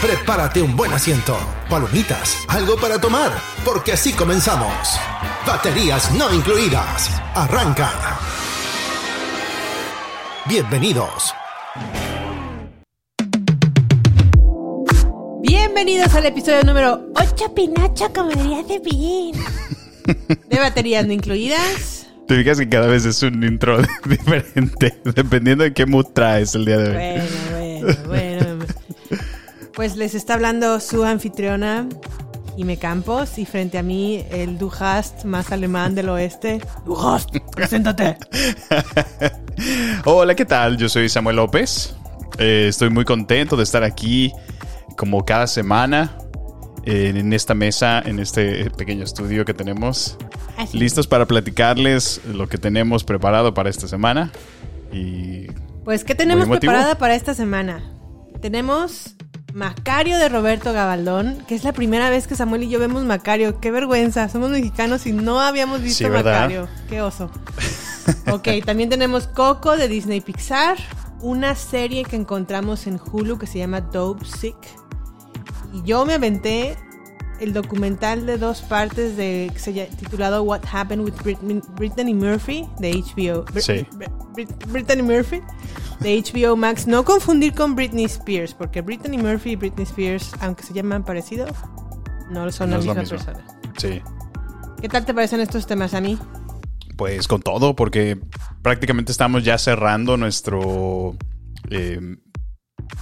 Prepárate un buen asiento, palomitas, algo para tomar, porque así comenzamos. Baterías no incluidas. Arranca. Bienvenidos. Bienvenidos al episodio número 8 Pinocho, como diría Cepillín. De baterías no incluidas. Te fijas que cada vez es un intro diferente, dependiendo de qué mood traes el día de hoy. Bueno, bueno, bueno. Pues les está hablando su anfitriona, Jime Campos, y frente a mí el Du hast más alemán del oeste. Du hast, preséntate. Hola, ¿qué tal? Yo soy Samuel López. Eh, estoy muy contento de estar aquí como cada semana eh, en esta mesa, en este pequeño estudio que tenemos. Así. Listos para platicarles lo que tenemos preparado para esta semana. Y Pues, ¿qué tenemos preparada para esta semana? Tenemos Macario de Roberto Gabaldón, que es la primera vez que Samuel y yo vemos Macario. Qué vergüenza, somos mexicanos y no habíamos visto. Macario. Qué oso. ok, también tenemos Coco de Disney Pixar, una serie que encontramos en Hulu que se llama Dope Sick. Y yo me aventé el documental de dos partes de que se llama- titulado What Happened with Brittany Murphy de HBO. Br- Sí. Br- Brit- Brittany Murphy de HBO Max. No confundir con Britney Spears, porque Brittany Murphy y Britney Spears, aunque se llaman parecido, no son No la misma mismo. persona. sí, ¿Qué tal te parecen estos temas a mí? pues con todo, porque prácticamente estamos ya cerrando nuestro, eh,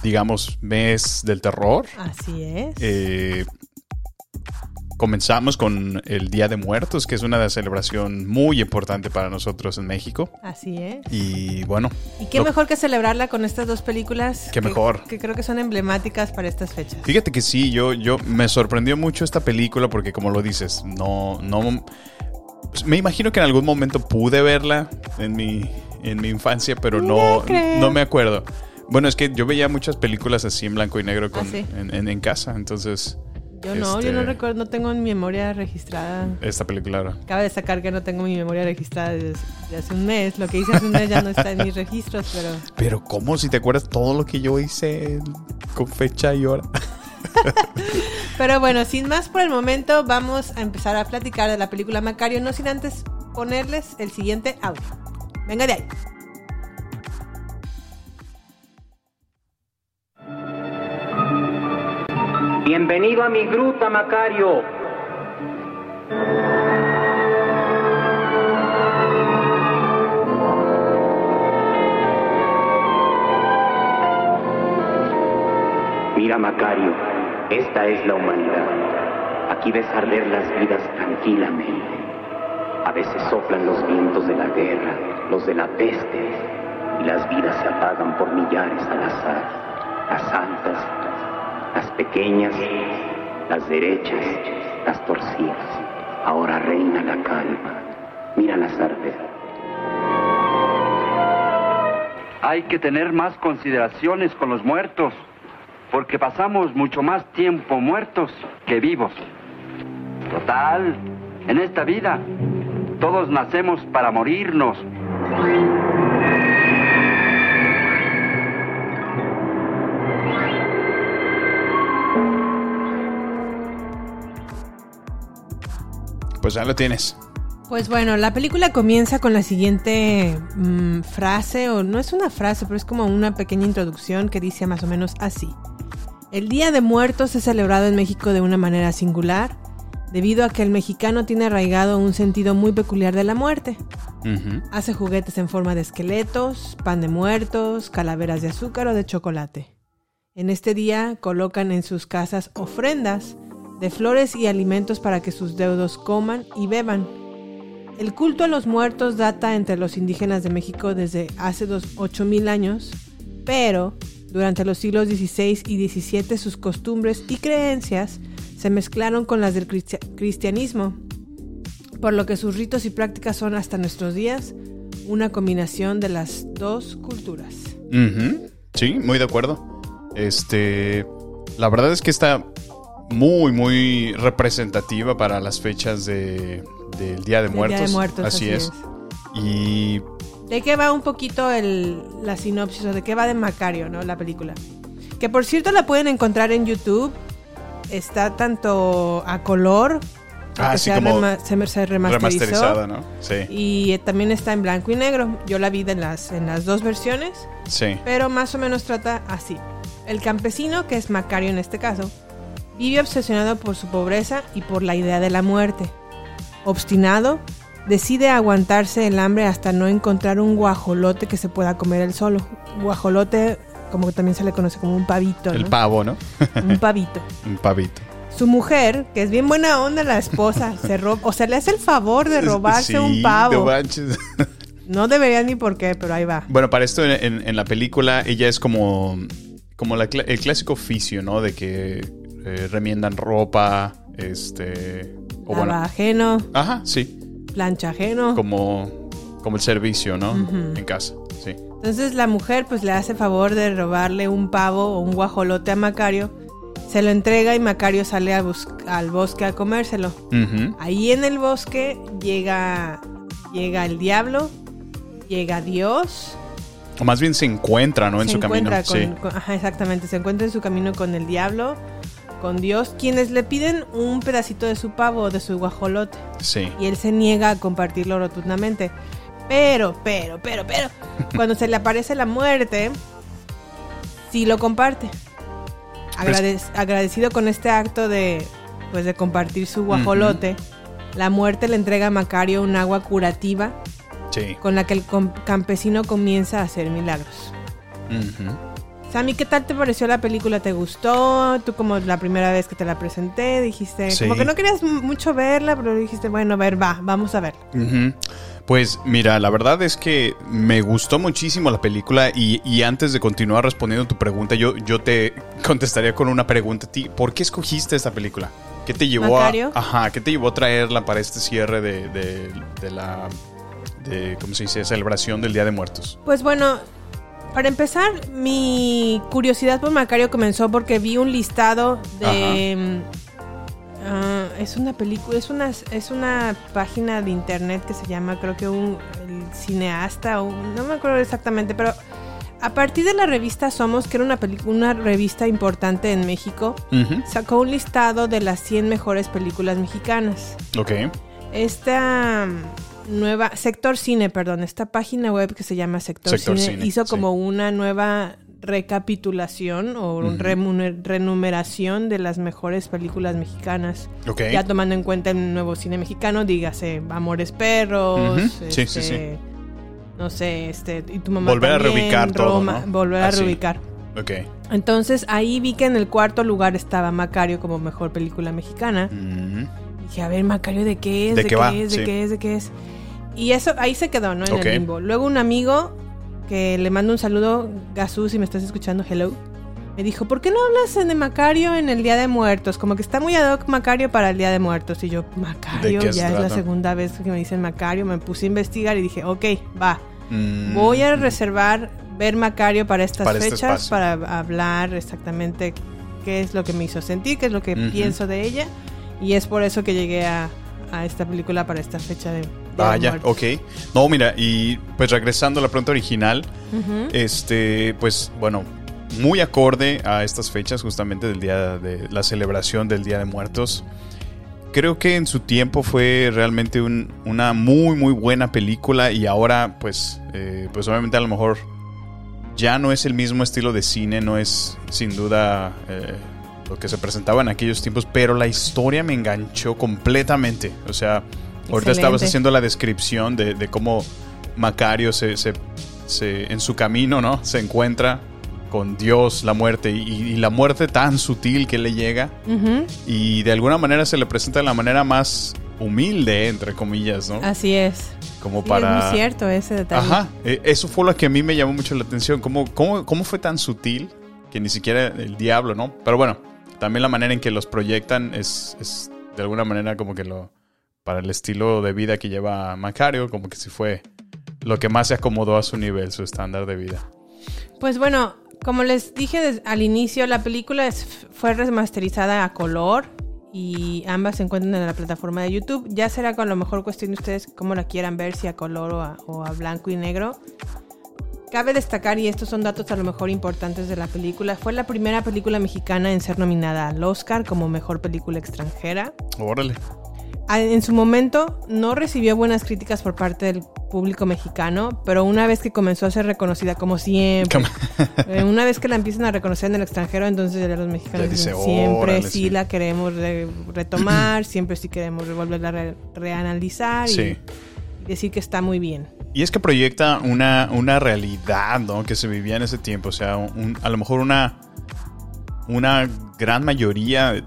digamos, mes del terror. Así es. Eh, comenzamos con el Día de Muertos, que es una celebración muy importante para nosotros en México. Así es. Y bueno, Y qué lo- mejor que celebrarla con estas dos películas. Qué que- mejor. Que creo que son emblemáticas para estas fechas. fíjate que sí, yo, yo me sorprendió mucho esta película porque como lo dices, no, no, pues, me imagino que en algún momento pude verla en mi, en mi infancia, pero no, No me acuerdo. Bueno, es que yo veía muchas películas así en blanco y negro con, Ah, sí. en, en- en casa, entonces Yo no, yo no este- recuerdo, no tengo mi memoria registrada. esta película era- Cabe destacar que no tengo mi memoria registrada desde, desde hace un mes. Lo que hice hace un mes ya no está en mis registros, pero Pero ¿cómo? Si te acuerdas todo lo que yo hice con fecha y hora. Pero bueno, sin más por el momento, vamos a empezar a platicar de la película Macario, no sin antes ponerles el siguiente audio. Venga de ahí. Bienvenido a mi gruta, Macario. Mira, Macario, esta es la humanidad. Aquí ves arder las vidas tranquilamente. A veces soplan los vientos de la guerra, los de la peste, y las vidas se apagan por millares al azar. Las altas, las pequeñas, las derechas, las torcidas. Ahora reina la calma. Mira las artes. Hay que tener más consideraciones con los muertos, porque pasamos mucho más tiempo muertos que vivos. Total, en esta vida, todos nacemos para morirnos. Pues ya lo tienes. Pues bueno, la película comienza con la siguiente mm, frase, o no es una frase, pero es como una pequeña introducción que dice más o menos así. El Día de Muertos es celebrado en México de una manera singular. debido a que el mexicano tiene arraigado un sentido muy peculiar de la muerte. Ujú. Hace juguetes en forma de esqueletos, pan de muertos, calaveras de azúcar o de chocolate. En este día colocan en sus casas ofrendas de flores y alimentos para que sus deudos coman y beban. El culto a los muertos data entre los indígenas de México desde hace dos, 8000 años, pero durante los siglos XVI y XVII sus costumbres y creencias se mezclaron con las del cristia- cristianismo, por lo que sus ritos y prácticas son hasta nuestros días una combinación de las dos culturas. Sí, muy de acuerdo. Este, la verdad es que está muy, muy representativa para las fechas de, del Día de Muertos. Día de Muertos, así, así es. Y ¿De qué va un poquito el, la sinopsis o de qué va de Macario, ¿no? La película. Que por cierto la pueden encontrar en YouTube. Está tanto a color, Ah, sí, se, como rema- se, remasterizada, ¿no? Sí, Y también está en blanco y negro. Yo la vi de las, en las dos versiones, sí. pero más o menos trata así. El campesino, que es Macario en este caso, vive obsesionado por su pobreza y por la idea de la muerte. Obstinado, decide aguantarse el hambre hasta no encontrar un guajolote que se pueda comer él solo. Guajolote, como que también se le conoce como un pavito, El ¿no? pavo, ¿no? un pavito. Un pavito. Su mujer, que es bien buena onda la esposa, se roba, o sea, le hace el favor de robarse Sí, un no pavo. manches. No debería ni por qué, pero ahí va. Bueno, para esto en, en- en la película ella es como, como la el clásico oficio, ¿no? De que eh, remiendan ropa, este... O bueno, ajeno, ajá, sí. plancha ajeno. Como, como el servicio, ¿no? Ujú. En casa, sí. Entonces la mujer pues le hace favor de robarle un pavo o un guajolote a Macario. Se lo entrega y Macario sale a al bosque a comérselo. Ujú. Ahí en el bosque llega, llega el diablo, llega Dios. O más bien se encuentra, ¿no? En se su camino. encuentra con, sí. con- ajá, exactamente, se encuentra en su camino con el diablo, con Dios, quienes le piden un pedacito de su pavo o de su guajolote. Sí. Y él se niega a compartirlo rotundamente. Pero, pero, pero, pero, cuando se le aparece la muerte, sí lo comparte. Agradec- agradecido con este acto de, pues, de compartir su guajolote, la muerte le entrega a Macario un agua curativa Sí. con la que el campesino comienza a hacer milagros. Ujú. Sammy, ¿qué tal te pareció la película? ¿Te gustó? Tú como la primera vez que te la presenté dijiste, Sí. como que no querías mucho verla, pero dijiste, bueno, a ver, va, vamos a verla. Pues mira, la verdad es que me gustó muchísimo la película y, y antes de continuar respondiendo tu pregunta, yo, yo te contestaría con una pregunta a ti. ¿Por qué escogiste esta película? ¿Qué te llevó Macario. a, ajá, ¿qué te llevó a traerla para este cierre de, de- de la de, ¿cómo se dice? celebración del Día de Muertos? Pues bueno, para empezar, mi curiosidad por Macario comenzó porque vi un listado de... ah, es una película, es una, es una página de internet que se llama, creo que un el cineasta, o no me acuerdo exactamente, pero a partir de la revista Somos, que era una, una revista importante en México, sacó un listado de las 100 mejores películas mexicanas. Ok. Esta nueva, Sector Cine, perdón, esta página web que se llama Sector, Sector Cine, Cine, hizo sí. como una nueva recapitulación o Ujú. remuner- renumeración de las mejores películas mexicanas. Ok. Ya tomando en cuenta el nuevo cine mexicano, dígase Amores Perros, Ujú, sí, sí, este, sí. no sé, este, y tu mamá Volver a también, reubicar todo, Roma, ¿no? Volver a Así. reubicar. Ok. Entonces ahí vi que en el cuarto lugar estaba Macario como mejor película mexicana. Ujú. Dije, a ver, Macario, ¿de qué es? ¿De ¿De, qué qué, va? es? ¿De Sí. qué es? ¿De qué es? Y eso, ahí se quedó, ¿no? En Ok. el limbo. Luego un amigo que le mando un saludo, Gasú, si me estás escuchando, hello. Me dijo, ¿por qué no hablas de Macario en el Día de Muertos? Como que está muy ad hoc Macario para el Día de Muertos. Y yo, Macario, ¿De qué se ya es la segunda vez que me dicen Macario. Me puse a investigar y dije, ok, va. Mm. Voy a reservar ver Macario para estas Para este fechas, espacio. para hablar exactamente qué es lo que me hizo sentir, qué es lo que Ujú. pienso de ella. Y es por eso que llegué a, a esta película para esta fecha de... Vaya, ok. No, mira, y pues regresando a la pregunta original, este, pues bueno, muy acorde a estas fechas justamente del día de la celebración del Día de Muertos. Creo que en su tiempo fue realmente un- una muy muy buena película y ahora pues, eh, pues obviamente a lo mejor ya no es el mismo estilo de cine, no es sin duda eh, lo que se presentaba en aquellos tiempos, pero la historia me enganchó completamente. O sea, ahorita estabas haciendo la descripción de, de cómo Macario se, se- se- en su camino, ¿no? Se encuentra con Dios, la muerte, y, y la muerte tan sutil que le llega, Ujú, y de alguna manera se le presenta de la manera más humilde, entre comillas, ¿no? Así es. Como Sí, para... Es muy cierto ese detalle. Ajá, eh, eso fue lo que a mí me llamó mucho la atención. ¿Cómo, cómo, cómo fue tan sutil que ni siquiera el diablo, ¿no? Pero bueno, también la manera en que los proyectan es, es de alguna manera como que lo... Para el estilo de vida que lleva Macario, como que sí fue lo que más se acomodó a su nivel, su estándar de vida. Pues bueno, como les dije al inicio, la película fue remasterizada a color y ambas se encuentran en la plataforma de YouTube. Ya será con lo mejor cuestión de ustedes cómo la quieran ver, si a color o a, o a blanco y negro. Cabe destacar, y estos son datos a lo mejor importantes de la película, fue la primera película mexicana en ser nominada al Oscar como mejor película extranjera. Órale. En su momento no recibió buenas críticas por parte del público mexicano, pero una vez que comenzó a ser reconocida como siempre, eh, una vez que la empiezan a reconocer en el extranjero, entonces ya los mexicanos dice, dicen, siempre "Órale, sí, sí". la queremos re- retomar, siempre sí queremos volverla a re- reanalizar Sí. y decir que está muy bien. Y es que proyecta una, una realidad, ¿no? Que se vivía en ese tiempo. O sea, un- a lo mejor una, una gran mayoría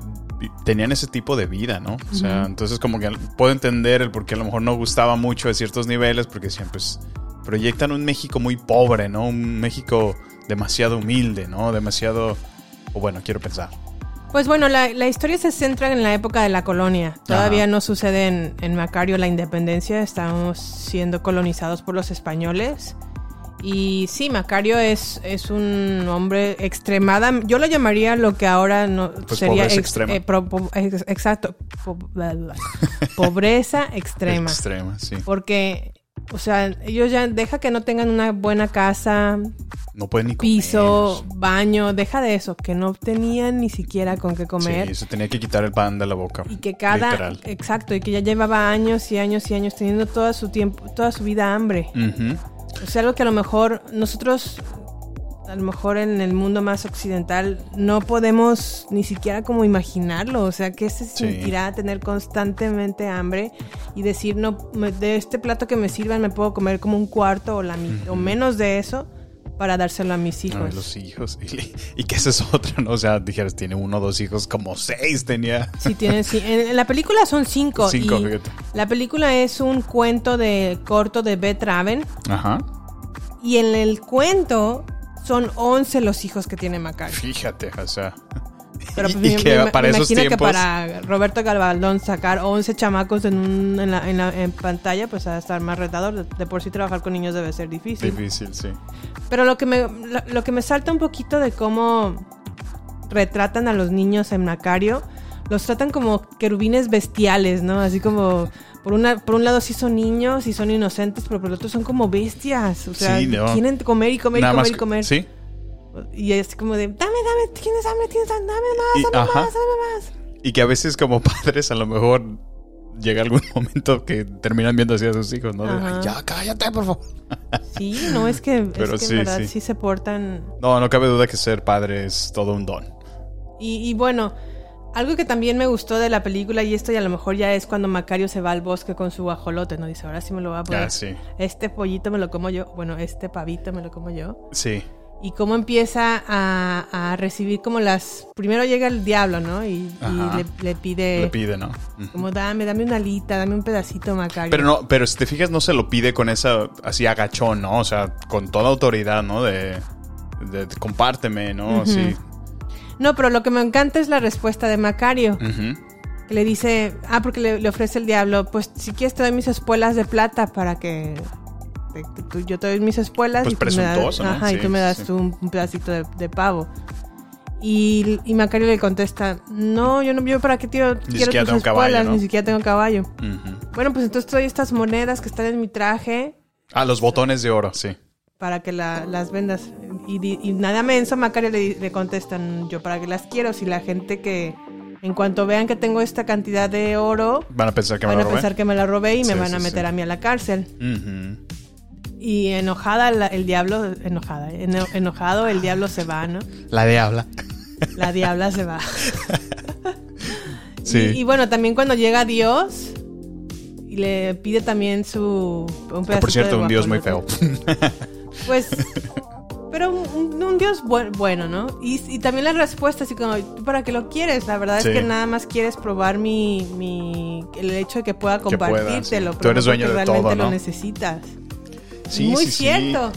tenían ese tipo de vida, ¿no? O sea, entonces como que puedo entender el por qué a lo mejor no gustaba mucho de ciertos niveles, porque decían, pues, proyectan un México muy pobre, ¿no? Un México demasiado humilde, ¿no? Demasiado... O bueno, quiero pensar. Pues bueno, la, la historia se centra en la época de la colonia. Todavía no sucede en, en Macario la independencia, estamos siendo colonizados por los españoles. Y sí, Macario es, es un hombre extremada. Yo lo llamaría lo que ahora no Pues sería pobreza ex- extrema. eh, pro- po- ex- exacto, po- bla, bla. pobreza extrema. Extrema, sí. Porque, o sea, ellos ya deja que no tengan una buena casa, No pueden ni comer. piso, baño, deja de eso, que no tenían ni siquiera con qué comer. Sí, se tenía que quitar el pan de la boca. Y que cada, Literal. exacto, y que ya llevaba años y años y años teniendo toda su tiempo, toda su vida hambre. O sea, algo que a lo mejor nosotros, a lo mejor en el mundo más occidental, no podemos ni siquiera como imaginarlo. O sea, ¿qué se Sí. sentirá tener constantemente hambre y decir, no, de este plato que me sirvan me puedo comer como un cuarto o, la mi- o menos de eso para dárselo a mis hijos? Ay, los hijos. Y, y que esa es otra, ¿no? O sea, dijeras, tiene uno o dos hijos, como seis tenía. Sí, tiene, sí. En, en la película son cinco. Cinco, y fíjate. La película es un cuento de corto de Beth Raven. Ajá. Y en el cuento son 11 los hijos que tiene Macario. Fíjate, o sea. Pero y, pues, y me- que me- para me esos imagino tiempos. que para Roberto Galvaldón sacar 11 chamacos en, un- en, la, en, la- en pantalla, pues va a estar más retador. De, de por sí trabajar con niños debe ser difícil. Difícil, sí. Pero lo que me lo, lo que me salta un poquito de cómo retratan a los niños en Macario, los tratan como querubines bestiales, ¿no? Así como por una por un lado sí son niños y son inocentes, pero por el otro son como bestias, o sea, Sí, no. quieren comer y comer Nada y comer y comer. Sí. Y es como de, dame, dame, tienes hambre, tienes hambre, dame más, Y- dame ajá. más, dame más. Y que a veces, como padres, a lo mejor llega algún momento que terminan viendo así a sus hijos, ¿no? De, Ajá. "Ay, ya, cállate, por favor. Sí, no, es que, es Pero que sí, en verdad sí. sí se portan No, no cabe duda que ser padre es todo un don. Y, y bueno, algo que también me gustó de la película, y esto y a lo mejor ya es cuando Macario se va al bosque con su guajolote, ¿no? Dice, ahora sí me lo voy a poner. Ah, sí. Este pollito me lo como yo, bueno, este pavito me lo como yo. Sí. Y cómo empieza a, a recibir como las... Primero llega el diablo, ¿no? Y, le, le pide... Le pide, ¿no? Como dame, dame una alita, dame un pedacito, Macario. Pero no, pero si te fijas, no se lo pide con esa así agachón, ¿no? O sea, con toda autoridad, ¿no? De, de- de compárteme, ¿no? Así. No, pero lo que me encanta es la respuesta de Macario. Que le dice, ah, porque le, le ofrece el diablo, pues si quieres te doy mis espuelas de plata para que tú- yo te doy mis espuelas Pues y, tú me das, ¿no? ajá, y Sí, tú me das sí. un, un pedacito de, de pavo. Y, y Macario le contesta, no, yo no yo para qué tío, quiero siquiera tus tengo caballo, espuelas, ¿no? ni siquiera tengo caballo. Ujú. Bueno, pues entonces doy estas monedas que están en mi traje Ah, los botones de oro, sí. para que la- las vendas. Y, y nada menso, Macario le, le contestan, yo para qué las quiero, si la gente que en cuanto vean que tengo esta cantidad de oro, Van a pensar que me van lo a robé. pensar que me la robé y me Sí, van a meter sí. a mí a la cárcel. Ujú. Y enojada la- el diablo, enojada, eno- enojado el diablo se va, ¿no? La diabla. la diabla se va. Sí. Y, y bueno, también cuando llega Dios y le pide también su un Que, pedacito por cierto, de un dios muy feo. Pues, pero un, un dios buen- bueno, ¿no? Y, y también la respuesta, así como, ¿tú para qué lo quieres? La verdad Sí. es que nada más quieres probar mi, mi el hecho de que pueda Que pueda, compartírtelo. sí. pero Tú eres dueño de realmente todo, lo necesitas. Sí, Muy sí, sí. cierto.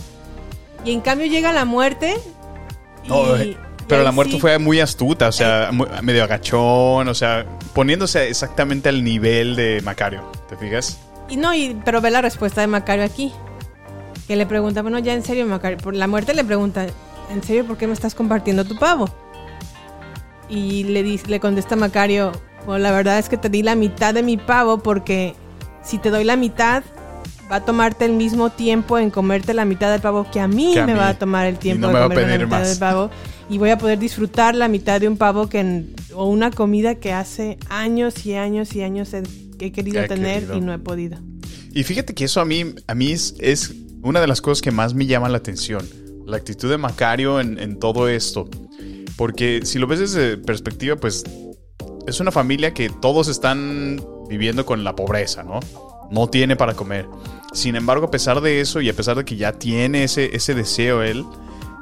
Y en cambio llega la muerte. y- No, y pero la muerte sí- fue muy astuta, o sea, mu- medio agachón, o sea, poniéndose exactamente al nivel de Macario, ¿te fijas? Y no, y, pero ve la respuesta de Macario aquí. Que le pregunta, bueno, ya en serio, Macario. Por la muerte le pregunta, ¿en serio por qué me estás compartiendo tu pavo? Y le, dice, le contesta Macario, bueno, la verdad es que te di la mitad de mi pavo porque si te doy la mitad, va a tomarte el mismo tiempo en comerte la mitad del pavo que a mí Que a me mí. va a tomar el tiempo no de comerme la mitad más. del pavo. Y voy a poder disfrutar la mitad de un pavo que en- o una comida que hace años y años y años he, que he querido he tener querido. y no he podido. Y fíjate que eso a mí, a mí es, es una de las cosas que más me llama la atención. La actitud de Macario en, en todo esto. Porque si lo ves desde perspectiva, pues es una familia que todos están viviendo con la pobreza, ¿no? No tiene para comer. Sin embargo, a pesar de eso y a pesar de que ya tiene ese, ese deseo él,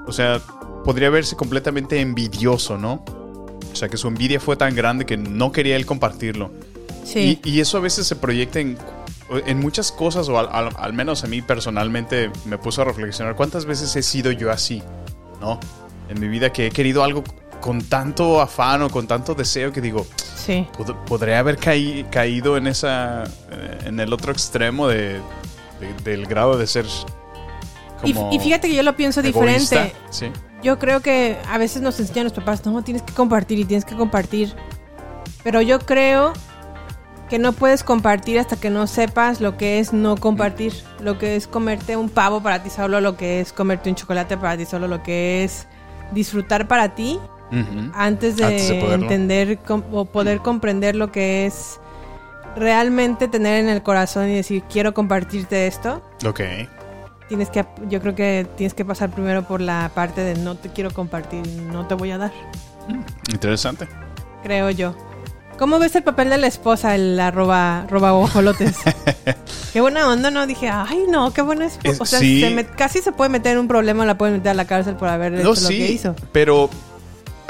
o sea, podría verse completamente envidioso, ¿no? O sea, que su envidia fue tan grande que no quería él compartirlo. Sí. Y, y eso a veces se proyecta en, en muchas cosas, o al, al- al menos a mí personalmente me puso a reflexionar cuántas veces he sido yo así, ¿no? En mi vida que he querido algo con tanto afán o con tanto deseo que digo, Sí. pod- podría haber caí- caído en esa, eh, en el otro extremo de, de- del grado de ser Y, como y fíjate que yo lo pienso egoísta. diferente. Sí. Yo creo que a veces nos enseñan los papás, no, tienes que compartir y tienes que compartir. Pero yo creo que no puedes compartir hasta que no sepas lo que es no compartir. Lo que es comerte un pavo para ti solo, lo que es comerte un chocolate para ti solo, lo que es disfrutar para ti Antes de, Antes de poderlo. entender com- o poder comprender lo que es realmente tener en el corazón y decir quiero compartirte esto. Ok. Tienes que, yo creo que tienes que pasar primero por la parte de no te quiero compartir, no te voy a dar, Interesante. creo yo. ¿Cómo ves el papel de la esposa, el arroba, roba ojolotes? qué buena onda, ¿no? Dije, ay, no, qué buena esposa. Es- o sea, sí. se me- casi se puede meter en un problema, la pueden meter a la cárcel por haber hecho No, lo sí, que hizo. pero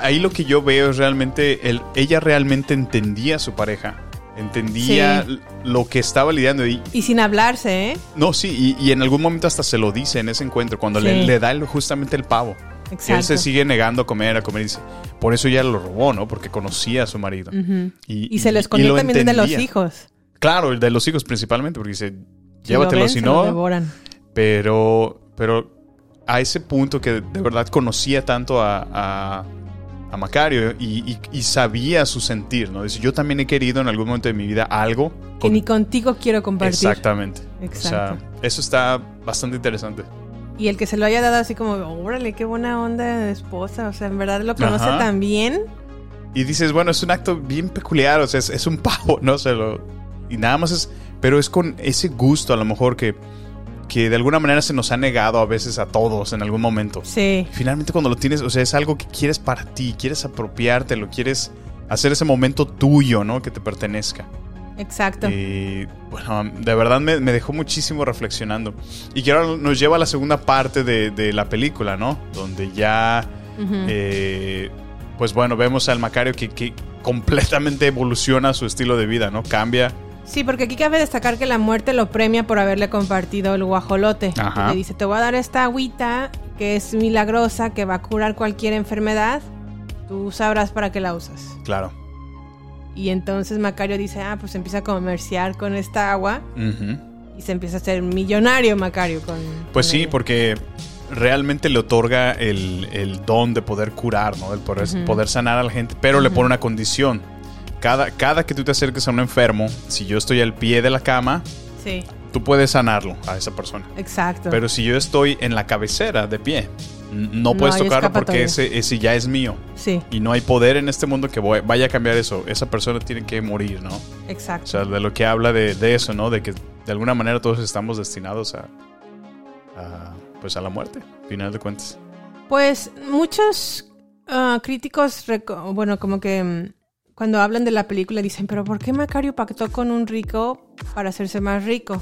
ahí lo que yo veo es realmente, el, ella realmente entendía a su pareja, entendía Sí. lo que estaba lidiando y Y sin hablarse, ¿eh? no, sí, y, y en algún momento hasta se lo dice en ese encuentro, cuando le, Sí. le da el- justamente el pavo. Y él Exacto. se sigue negando a comer, a comer y dice, por eso ella lo robó, ¿no? Porque conocía a su marido. Y, Y se lo y escondió lo también de los entendía. hijos. Claro, el de los hijos principalmente, porque dice, Si lo llévatelo ven, si lo no, devoran. pero, pero a ese punto que de verdad conocía tanto a, a, a Macario y, y- y sabía su sentir, ¿no? Dice, yo también he querido en algún momento de mi vida algo. Que ni contigo quiero compartir. Exactamente. Exacto. O sea, eso está bastante interesante. Y el que se lo haya dado así como, órale, qué buena onda de esposa. O sea, en verdad lo conoce Ajá. tan bien. Y dices, bueno, es un acto bien peculiar, o sea, es, es un pavo, ¿no? Se lo, y nada más es, pero es con ese gusto a lo mejor que, que de alguna manera se nos ha negado a veces a todos en algún momento. Sí. Finalmente cuando lo tienes, o sea, es algo que quieres para ti, quieres apropiártelo, quieres hacer ese momento tuyo, ¿no? Que te pertenezca. Exacto. Y bueno, de verdad me, me dejó muchísimo reflexionando. Y que ahora nos lleva a la segunda parte de, de la película, ¿no? Donde ya, eh, pues bueno, vemos al Macario que, que completamente evoluciona su estilo de vida, ¿no? Cambia. Sí, porque aquí cabe destacar que la muerte lo premia por haberle compartido el guajolote. Ajá. Le dice, te voy a dar esta agüita que es milagrosa, que va a curar cualquier enfermedad. Tú sabrás para qué la usas. Claro. Y entonces Macario dice, ah, pues empieza a comerciar con esta agua y se empieza a hacer millonario Macario con... Pues con sí, ella. porque realmente le otorga el, el don de poder curar, ¿no? El poder, poder sanar a la gente, pero le pone una condición. Cada, cada que tú te acerques a un enfermo, si yo estoy al pie de la cama, Sí, tú puedes sanarlo a esa persona. exacto. Pero si yo estoy en la cabecera de pie, no puedes tocarlo porque ese, ese ya es mío. Sí, Y no hay poder en este mundo que voy- vaya a cambiar eso. Esa persona tiene que morir, ¿no? O exacto. sea, de lo que habla de, de eso, ¿no? De que de alguna manera todos estamos destinados a, a, pues a la muerte, final de cuentas. Pues muchos Ah, críticos, bueno, como que mm, cuando hablan de la película dicen, pero ¿por qué Macario pactó con un rico para hacerse más rico?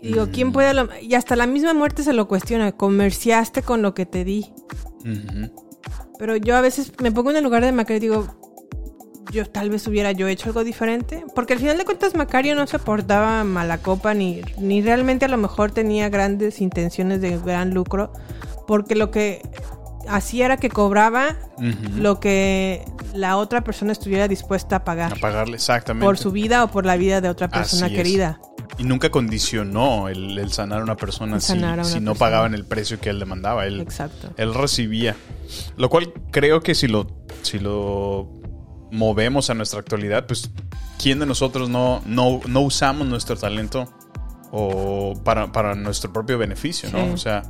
Y digo, ¿quién puede? lo- Y hasta la misma muerte se lo cuestiona, comerciaste con lo que te di. Pero yo a veces me pongo en el lugar de Macario y digo, yo tal vez hubiera yo hecho algo diferente. Porque al final de cuentas Macario no se portaba mala copa ni, ni realmente a lo mejor tenía grandes intenciones de gran lucro. Porque lo que hacía era que cobraba lo que la otra persona estuviera dispuesta a pagar. A pagarle exactamente. Por su vida o por la vida de otra persona Así es. querida. Y nunca condicionó el, el sanar a una persona si, sanar a una si no persona. pagaban el precio que él demandaba. Él, Exacto. él recibía. Lo cual creo que si lo, si lo movemos a nuestra actualidad, pues ¿quién de nosotros no, no, no usamos nuestro talento o para, para nuestro propio beneficio? ¿no? O sea,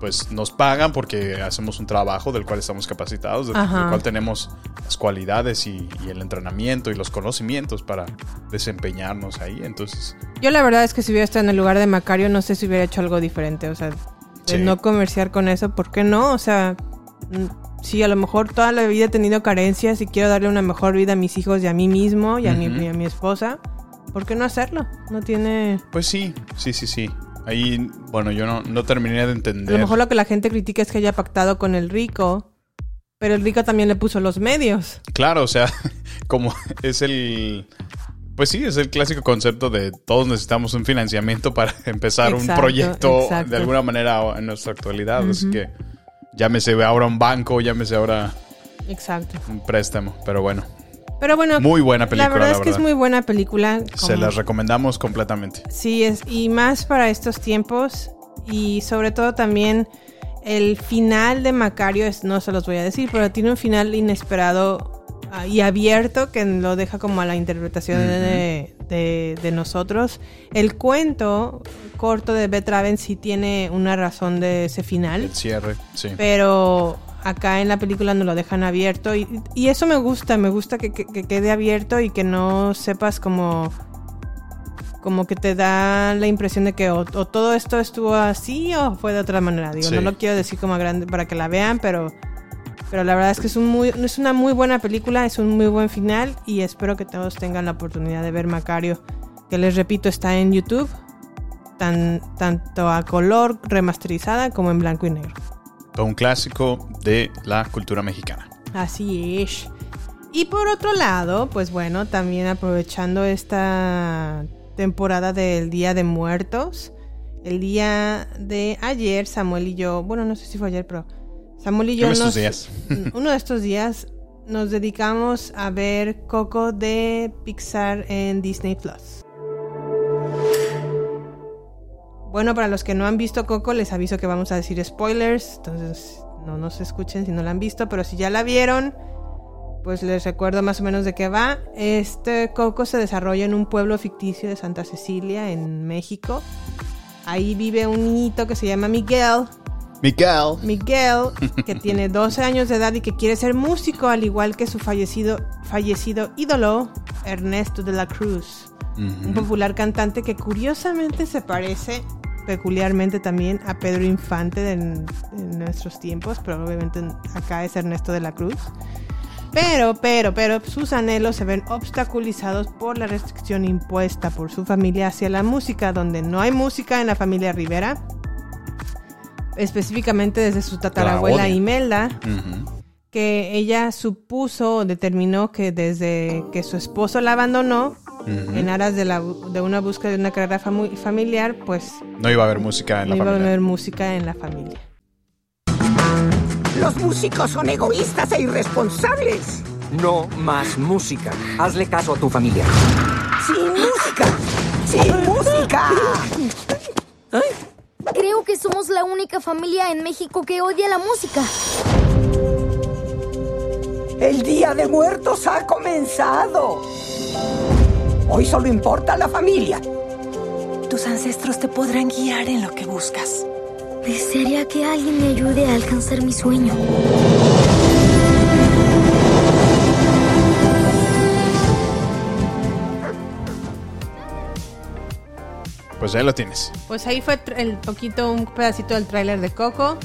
pues nos pagan porque hacemos un trabajo del cual estamos capacitados, del, Ajá. del cual tenemos las cualidades y, y el entrenamiento y los conocimientos para desempeñarnos ahí. Entonces, Yo la verdad es que si hubiera estado en el lugar de Macario, no sé si hubiera hecho algo diferente. O sea, de Sí. no comerciar con eso, ¿por qué no? O sea, mm, sí, a lo mejor toda la vida he tenido carencias y quiero darle una mejor vida a mis hijos y a mí mismo y a, mi, y a mi esposa. ¿Por qué no hacerlo? No tiene... Pues sí, sí, sí, sí. Ahí, bueno, yo no, no terminé de A entender. lo mejor lo que la gente critica es que haya pactado con el rico, pero el rico también le puso los medios. Claro, o sea, como es el... Pues sí, es el clásico concepto de todos necesitamos un financiamiento para empezar un proyecto exacto. de alguna manera en nuestra actualidad. Así que llámese ahora un banco, llámese ahora Exacto. un préstamo. Pero bueno, Pero bueno, Muy buena película, La verdad la es que es muy buena película. se las recomendamos completamente. Sí, es, y más para estos tiempos. Y sobre todo también el final de Macario, es, no se los voy a decir, pero tiene un final inesperado ah, y abierto que lo deja como a la interpretación de, de- de nosotros. El cuento corto de Betraven sí tiene una razón de ese final. El cierre, sí. Pero acá en la película nos lo dejan abierto y, y eso me gusta, me gusta que, que- que quede abierto y que no sepas como como que te da la impresión de que o, o todo esto estuvo así o fue de otra manera. Digo, Sí. no lo quiero decir como grande para que la vean, pero pero la verdad es que es un muy es una muy buena película, es un muy buen final y espero que todos tengan la oportunidad de ver Macario, que les repito está en YouTube, tan, tanto a color remasterizada como en blanco y negro. Todo un clásico de la cultura mexicana. Así es. Y por otro lado, pues bueno, también aprovechando esta temporada del Día de Muertos, el día de ayer, Samuel y yo, bueno, no sé si fue ayer, pero Samuel y yo Uno de estos días. uno de estos días nos dedicamos a ver Coco de Pixar en Disney Plus. Bueno, para los que no han visto Coco, les aviso que vamos a decir spoilers, entonces no nos escuchen si no la han visto, pero si ya la vieron, pues les recuerdo más o menos de qué va. Este Coco se desarrolla en un pueblo ficticio de Santa Cecilia, en México. Ahí vive un niñito que se llama Miguel, Miguel. Miguel, que tiene 12 años de edad y que quiere ser músico, al igual que su fallecido, fallecido ídolo, Ernesto de la Cruz, un popular cantante que curiosamente se parece peculiarmente también a Pedro Infante de, en nuestros tiempos, pero obviamente acá es Ernesto de la Cruz. Pero, pero, pero sus anhelos se ven obstaculizados por la restricción impuesta por su familia hacia la música, donde no hay música en la familia Rivera, específicamente desde su tatarabuela. Imelda, que ella supuso determinó que desde que su esposo la abandonó, en aras de, la, de una búsqueda de una carrera famu- familiar, pues No iba a haber música en no la iba a familia. haber música en la familia. Los músicos son egoístas e irresponsables. No más música. Hazle caso a tu familia. Sin música. Sin música. Creo que somos la única familia en México que odia la música. El Día de Muertos ha comenzado. Hoy solo importa la familia. Tus ancestros te podrán guiar en lo que buscas. Desearía que alguien me ayude a alcanzar mi sueño. Pues ahí lo tienes. Pues ahí fue el poquito, un pedacito del tráiler de Coco.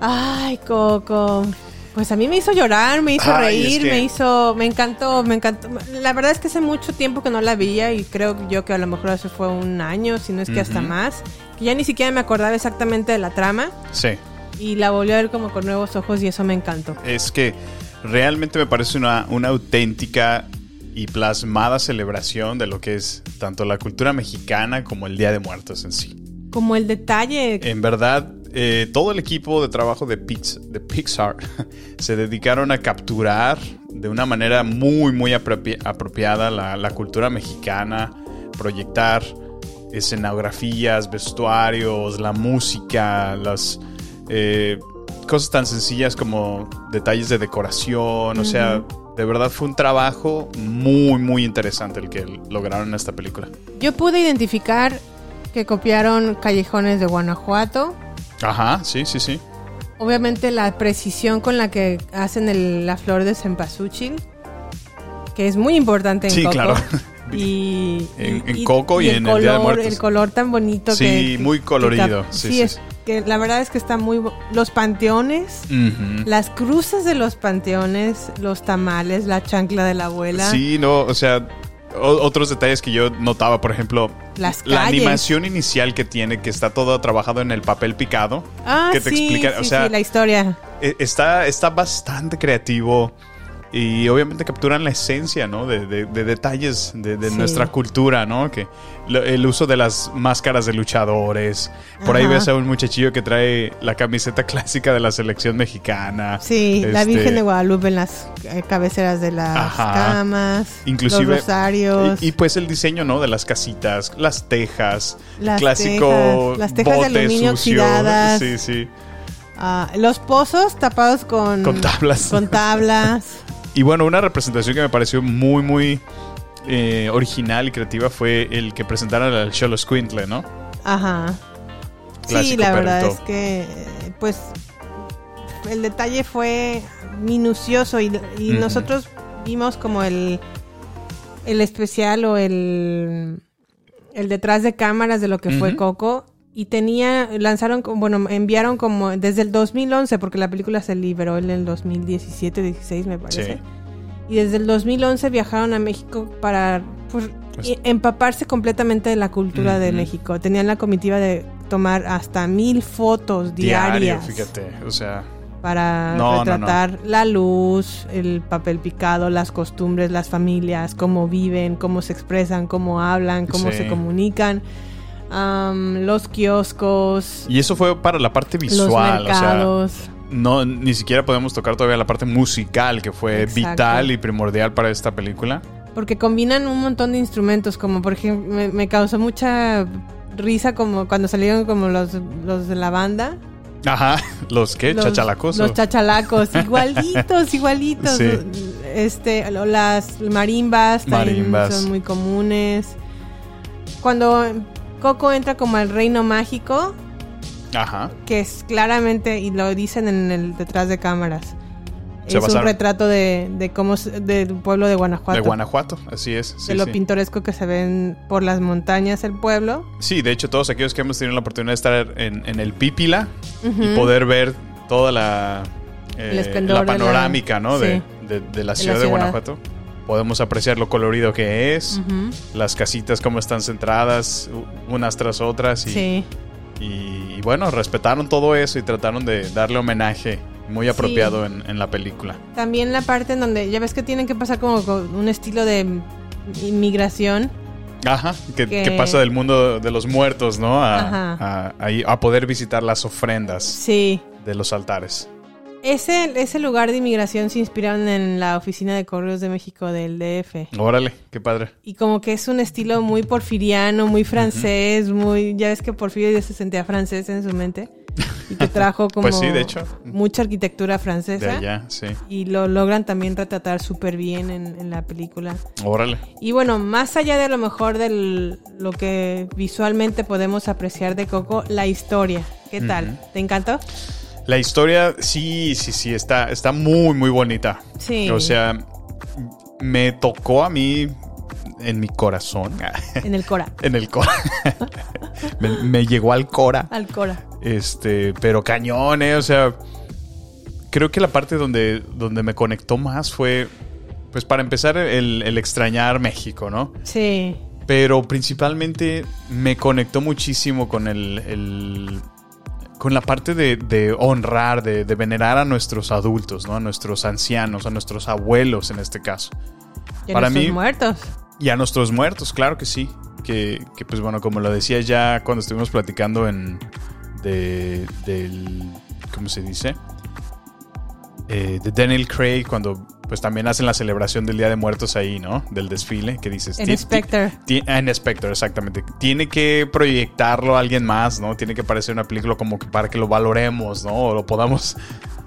Ay, Coco. Pues a mí me hizo llorar, me hizo reír, es que- me hizo, me encantó, me encantó. La verdad es que hace mucho tiempo que no la veía y creo yo que a lo mejor hace fue un año, si no es que hasta más, que ya ni siquiera me acordaba exactamente de la trama Sí. y la volví a ver como con nuevos ojos y eso me encantó. Es que realmente me parece una, una auténtica y plasmada celebración de lo que es tanto la cultura mexicana como el Día de Muertos en sí. Como el detalle, En verdad, eh, todo el equipo de trabajo de, Pix- de Pixar se dedicaron a capturar de una manera muy, muy apropi- apropiada la, la cultura mexicana, proyectar escenografías, vestuarios, la música, las eh, cosas tan sencillas como detalles de decoración, o sea, de verdad fue un trabajo muy, muy interesante el que lograron en esta película. yo pude identificar que copiaron Callejones de Guanajuato. Ajá, sí, sí, sí. Obviamente la precisión con la que hacen el- la flor de cempasúchil, que es muy importante en Sí, Coco. claro. Y, En- en Coco y en el color, Día de Muertos. El color tan bonito Sí, que... que- muy colorido. Sí, sí, sí, es sí. que la verdad es que está muy... Los panteones, las cruces de los panteones, los tamales, la chancla de la abuela. Sí, no, o sea, otros detalles que yo notaba, por ejemplo, Las la calles. animación inicial que tiene, que está todo trabajado en el papel picado, Ah, que te sí, explica, sí, o sea, sí, la historia. e- está, está bastante creativo y obviamente capturan la esencia, ¿no? De, de- de detalles de, de Sí. nuestra cultura, ¿no? Que lo- el uso de las máscaras de luchadores. Por ahí ves a un muchachillo que trae la camiseta clásica de la selección mexicana. Sí, la Este, Virgen de Guadalupe en las eh, cabeceras de las Ajá. camas, Inclusive los rosarios. Y, y, pues el diseño, ¿no? De las casitas, las tejas, Las clásico tejas, las tejas de aluminio sucio. oxidadas. Sí, sí. Ah, los pozos tapados con, Con tablas. Con tablas. Y bueno, una representación que me pareció muy, muy eh, original y creativa fue el que presentaron al Cholo Squintle, ¿no? Ajá. sí, la verdad es que, pues, el detalle fue minucioso y, nosotros vimos como el, el especial o el, el detrás de cámaras de lo que fue. Coco. Y tenía, lanzaron, bueno, enviaron como desde el 2011, porque la película se liberó en el 2017-16, me parece. Sí. Y desde el 2011 viajaron a México para pues, Pues- empaparse completamente de la cultura de. México. Tenían la comitiva de tomar hasta mil fotos Diario, diarias fíjate. O sea, para No, no, no. retratar la luz, el papel picado, las costumbres, las familias, cómo viven, cómo se expresan, cómo hablan, cómo Sí. se comunican, los kioscos, y eso fue para la parte los visual. o sea, mercados. no, ni siquiera podemos tocar todavía la parte musical, que fue Exacto. vital y primordial para esta película. Porque combinan un montón de instrumentos, como por ejemplo, me, me causó mucha risa como cuando salieron como los, los de la banda. Ajá, los que, chachalacos. Los chachalacos, igualitos, igualitos. Sí. Este, las marimbas también Marimbas. son muy comunes. Cuando Coco entra como al reino mágico, Ajá. que es claramente, y lo dicen en el detrás de cámaras, Se es un retrato de, de cómo del pueblo de Guanajuato. De Guanajuato, así es. sí, de lo sí. pintoresco que se ven por las montañas el pueblo. Sí, de hecho, todos aquellos que hemos tenido la oportunidad de estar en, en el Pípila y poder ver toda la, eh, la de la- panorámica ¿no? de, sí. de- de la la ciudad de ciudad. Guanajuato, podemos apreciar lo colorido que es, las casitas cómo están centradas unas tras otras y, Sí. y, y bueno, respetaron todo eso y trataron de darle homenaje muy apropiado en, en la película. También la parte en donde ya ves que tienen que pasar como con un estilo de inmigración. Ajá, que, Que- que pasa del mundo de los muertos, ¿no? A, a poder visitar las ofrendas Sí. de los altares. Ese, ese lugar de inmigración se inspiraron en la oficina de correos de México del DF. Órale, qué padre. Y como que es un estilo muy porfiriano, muy francés, muy... Ya ves que Porfirio ya se sentía francés en su mente. Y que trajo como Pues sí, de hecho. mucha arquitectura De francesa. allá, sí. Y lo logran también retratar súper bien en, en la película. Órale. Y bueno, más allá de lo mejor de lo que visualmente podemos apreciar de Coco, la historia. ¿Qué tal? ¿Te encantó? La historia, sí, sí, sí, está, está muy, muy bonita. Sí. O sea, me tocó a mí en mi corazón. En el Cora. en el cora. me, me llegó al cora. Al Cora. Este, pero cañón, ¿eh? O sea, creo que la parte donde, donde me conectó más fue, pues para empezar, el, el extrañar México, ¿no? Sí. Pero principalmente me conectó muchísimo con el, el- con la parte de, de honrar, de, de venerar a nuestros adultos, ¿no? A nuestros ancianos, a nuestros abuelos en este caso. Y a Para nuestros mí- muertos. Y a nuestros muertos, claro que sí. Que, que, pues bueno, como lo decía ya cuando estuvimos platicando en de, del ¿cómo se dice? Eh, de Daniel Craig cuando pues también hacen la celebración del Día de Muertos ahí, ¿no? Del desfile que dices. En "Ti- ti- Spectre. ah, En Spectre, exactamente. Tiene que proyectarlo a alguien más, ¿no? Tiene que parecer una película como que para que lo valoremos, ¿no? O lo podamos...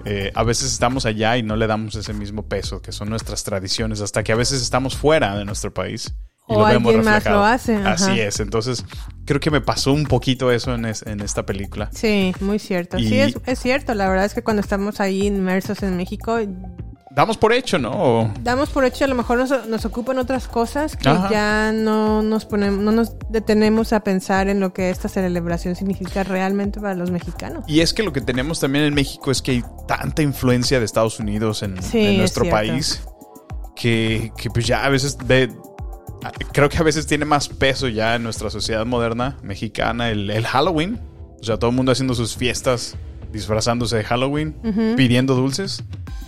eh, a veces estamos allá y no le damos ese mismo peso, que son nuestras tradiciones, hasta que a veces estamos fuera de nuestro país. y O lo vemos alguien más reflejado. lo hace, ajá. Así es. Entonces, creo que me pasó un poquito eso en, es- en esta película. Sí, muy cierto. Y- Sí, es, es cierto. La verdad es que cuando estamos ahí inmersos en México, Damos por hecho, ¿no? O- damos por hecho a lo mejor nos, nos ocupan otras cosas que Ajá. ya no nos ponemos, no nos detenemos a pensar en lo que esta celebración significa realmente para los mexicanos. Y es que lo que tenemos también en México es que hay tanta influencia de Estados Unidos en, Sí, en es nuestro país que, que pues ya a veces ve- creo que a veces tiene más peso ya en nuestra sociedad moderna mexicana el, el Halloween. O sea, todo el mundo haciendo sus fiestas disfrazándose de Halloween, pidiendo dulces.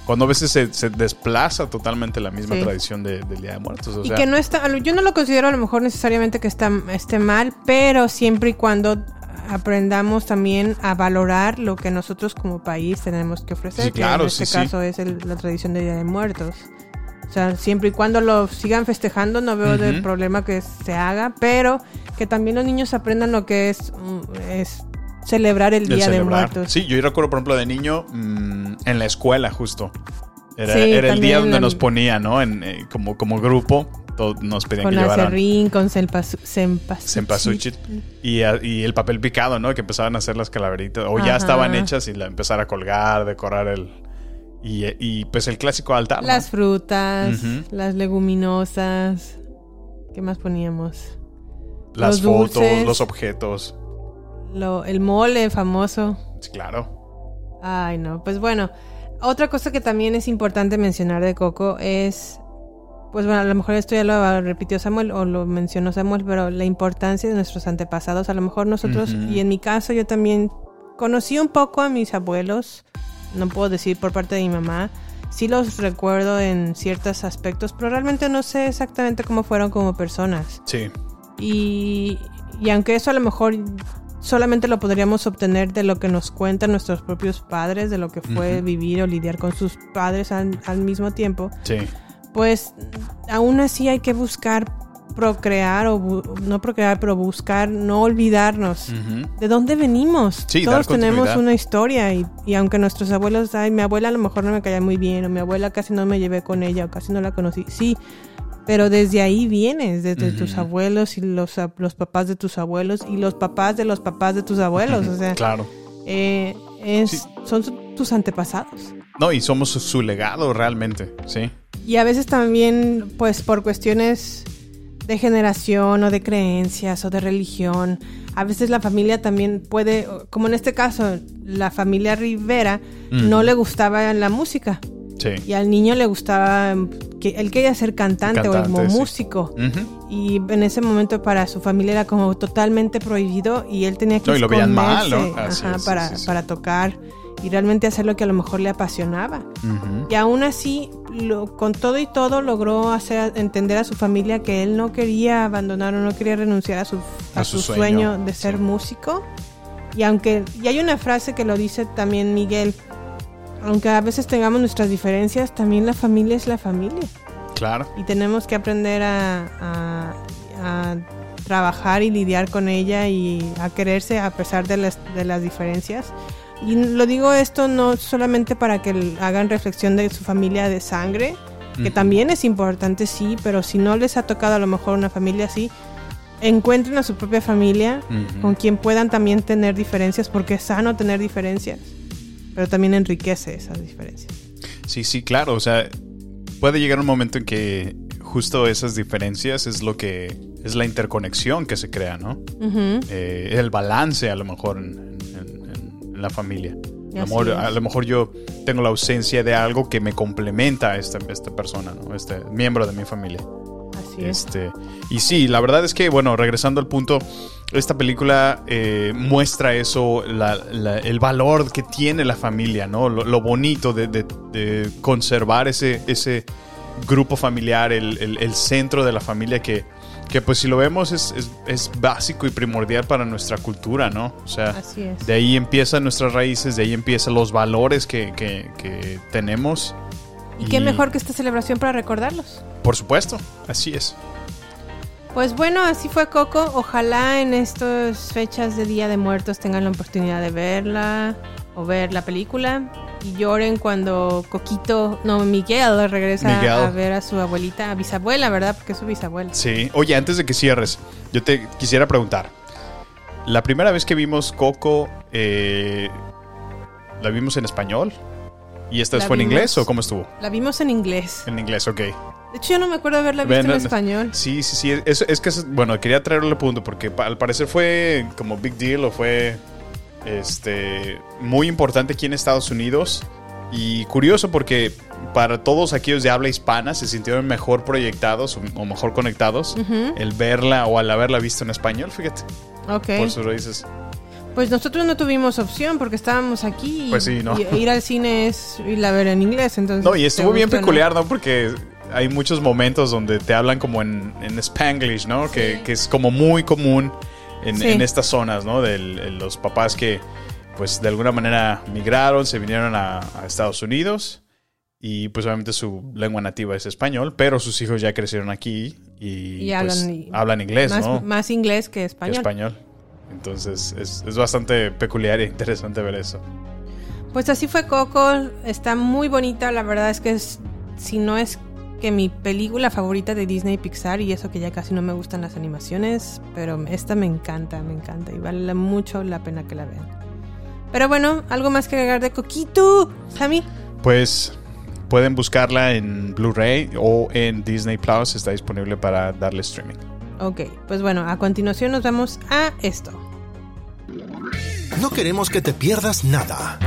Cuando a veces se, se desplaza totalmente la misma Sí. tradición de- del Día de Muertos. O y que no está, yo no lo considero a lo mejor necesariamente que está, esté mal, pero siempre y cuando aprendamos también a valorar lo que nosotros como país tenemos que ofrecer. Sí, que claro, en este sí, caso es el- la tradición de Día de Muertos. O sea, siempre y cuando lo sigan festejando, no veo del Ujú. problema que se haga, pero que también los niños aprendan lo que es, mm, es celebrar el el Día de celebrar. Muertos. Sí, yo recuerdo, por ejemplo, de niño mm, en la escuela justo. Era, Sí, era el día donde la- nos ponía, ¿no? En, eh, como, como grupo, todo- nos pedían Con que llevaran acerrín, con cempasú- cempasúchil. y, y el papel picado, ¿no? Que empezaban a hacer las calaveritas. O ya estaban hechas y la empezar a colgar, decorar el... Y, y, pues el clásico altar, ¿no? Las frutas, las leguminosas. ¿Qué más poníamos? Las los fotos, dulces. los objetos. Lo- el mole famoso. Sí, claro. Ay, no. Pues bueno, otra cosa que también es importante mencionar de Coco es. Pues bueno, a lo mejor esto ya lo repitió Samuel o lo mencionó Samuel, pero la importancia de nuestros antepasados. A lo mejor nosotros, y en mi caso yo también conocí un poco a mis abuelos, no puedo decir por parte de mi mamá. Sí los recuerdo en ciertos aspectos, pero realmente no sé exactamente cómo fueron como personas. Sí. Y, y aunque eso a lo mejor solamente lo podríamos obtener de lo que nos cuentan nuestros propios padres, de lo que fue vivir o lidiar con sus padres al, al mismo tiempo, Sí. pues aún así hay que buscar procrear o bu- no procrear, pero buscar no olvidarnos de dónde venimos. Sí, Todos tenemos una historia y, y aunque nuestros abuelos, ay, mi abuela a lo mejor no me caía muy bien o mi abuela casi no me llevé con ella o casi no la conocí, sí, pero desde ahí vienes, desde tus abuelos y los, los papás de tus abuelos y los papás de los papás de tus abuelos, o sea, Claro. eh, es, son tus antepasados. No, y somos su, su legado realmente, sí. Y a veces también, pues por cuestiones de generación o de creencias o de religión, a veces la familia también puede, como en este caso, la familia Rivera no le gustaba la música Sí. y al niño le gustaba que él quería ser cantante, o como sí. músico. Y en ese momento para su familia era como totalmente prohibido y él tenía que No, y lo veían mal, ¿no? ajá, es, para, para tocar y realmente hacer lo que a lo mejor le apasionaba. Y aún así, lo- con todo y todo, logró hacer entender a su familia que él no quería abandonar o no quería renunciar a su, a A su su sueño, sueño, de ser sí. músico. Y aunque, y hay una frase que lo dice también Miguel, aunque a veces tengamos nuestras diferencias, también la familia es la familia. Claro. Y tenemos que aprender a, a- a trabajar y lidiar con ella y a quererse a pesar de las, de las diferencias. Y lo digo esto no solamente para que hagan reflexión de su familia de sangre, que también es importante, sí, pero si no les ha tocado a lo mejor una familia así, encuentren a su propia familia con quien puedan también tener diferencias, porque es sano tener diferencias, pero también enriquece esas diferencias. Sí, sí, claro. O sea, puede llegar un momento en que justo esas diferencias es lo que es la interconexión que se crea, ¿no? Eh, el balance a lo mejor en, en- en- en la familia. A lo, mejor, es. a lo mejor yo tengo la ausencia de algo que me complementa a esta, esta persona, ¿no? este miembro de mi familia. Así es. Este, y sí, la verdad es que, bueno, regresando al punto, esta película eh, muestra eso, la- la- el valor que tiene la familia, ¿no? Lo, lo bonito de, de- de conservar ese, ese grupo familiar, el, el- el centro de la familia que, que pues si lo vemos es, es- es básico y primordial para nuestra cultura, ¿no? O sea, de ahí empiezan nuestras raíces, de ahí empiezan los valores que, que- que tenemos. Y qué mejor que esta celebración para recordarlos. Por supuesto, así es. Pues bueno, así fue Coco. Ojalá en estas fechas de Día de Muertos tengan la oportunidad de verla o ver la película y lloren cuando Coquito, no, Miguel regresa Miguel. a ver a su abuelita, a bisabuela, ¿verdad? Porque es su bisabuela. Sí. Oye, antes de que cierres, yo te quisiera preguntar. La primera vez que vimos Coco, eh, ¿la vimos en español? ¿Y esta vez La fue en inglés o cómo estuvo? La vimos en inglés. En inglés, ok. De hecho, yo no me acuerdo haberla visto Ven, en español. Sí, sí, sí. Es, es que, es- bueno, quería traerle el punto porque al parecer fue como big deal o fue este, muy importante aquí en Estados Unidos. Y curioso porque para todos aquellos de habla hispana se sintieron mejor proyectados o, o mejor conectados Ujú. el verla o al haberla visto en español, fíjate. Ok. Por sus raíces. Pues nosotros no tuvimos opción porque estábamos aquí. y- Pues sí, ¿no? Y ir al cine es irla a ver en inglés, entonces... No, y estuvo ¿te bien peculiar, ¿no? Porque hay muchos momentos donde te hablan como en, en Spanglish, ¿no? Que, que es como muy común en, Sí. en estas zonas, ¿no? De los papás que, pues, de alguna manera migraron, se vinieron a, a Estados Unidos y, pues, obviamente su lengua nativa es español, pero sus hijos ya crecieron aquí y, Y pues, hablan, y- hablan inglés, más, ¿no? Más inglés que Que español. español. Entonces, es, es bastante peculiar e interesante ver eso. Pues así fue Coco, está muy bonita, la verdad es que es, si no es que mi película favorita de Disney Pixar y eso que ya casi no me gustan las animaciones, pero esta me encanta, me encanta y vale mucho la pena que la vean. Pero bueno, algo más que agregar de Coquito, Sammy. Pues pueden buscarla en Blu-ray o en Disney Plus. Está disponible para darle streaming. Ok, pues bueno, a continuación nos vamos a esto. No queremos que te pierdas nada.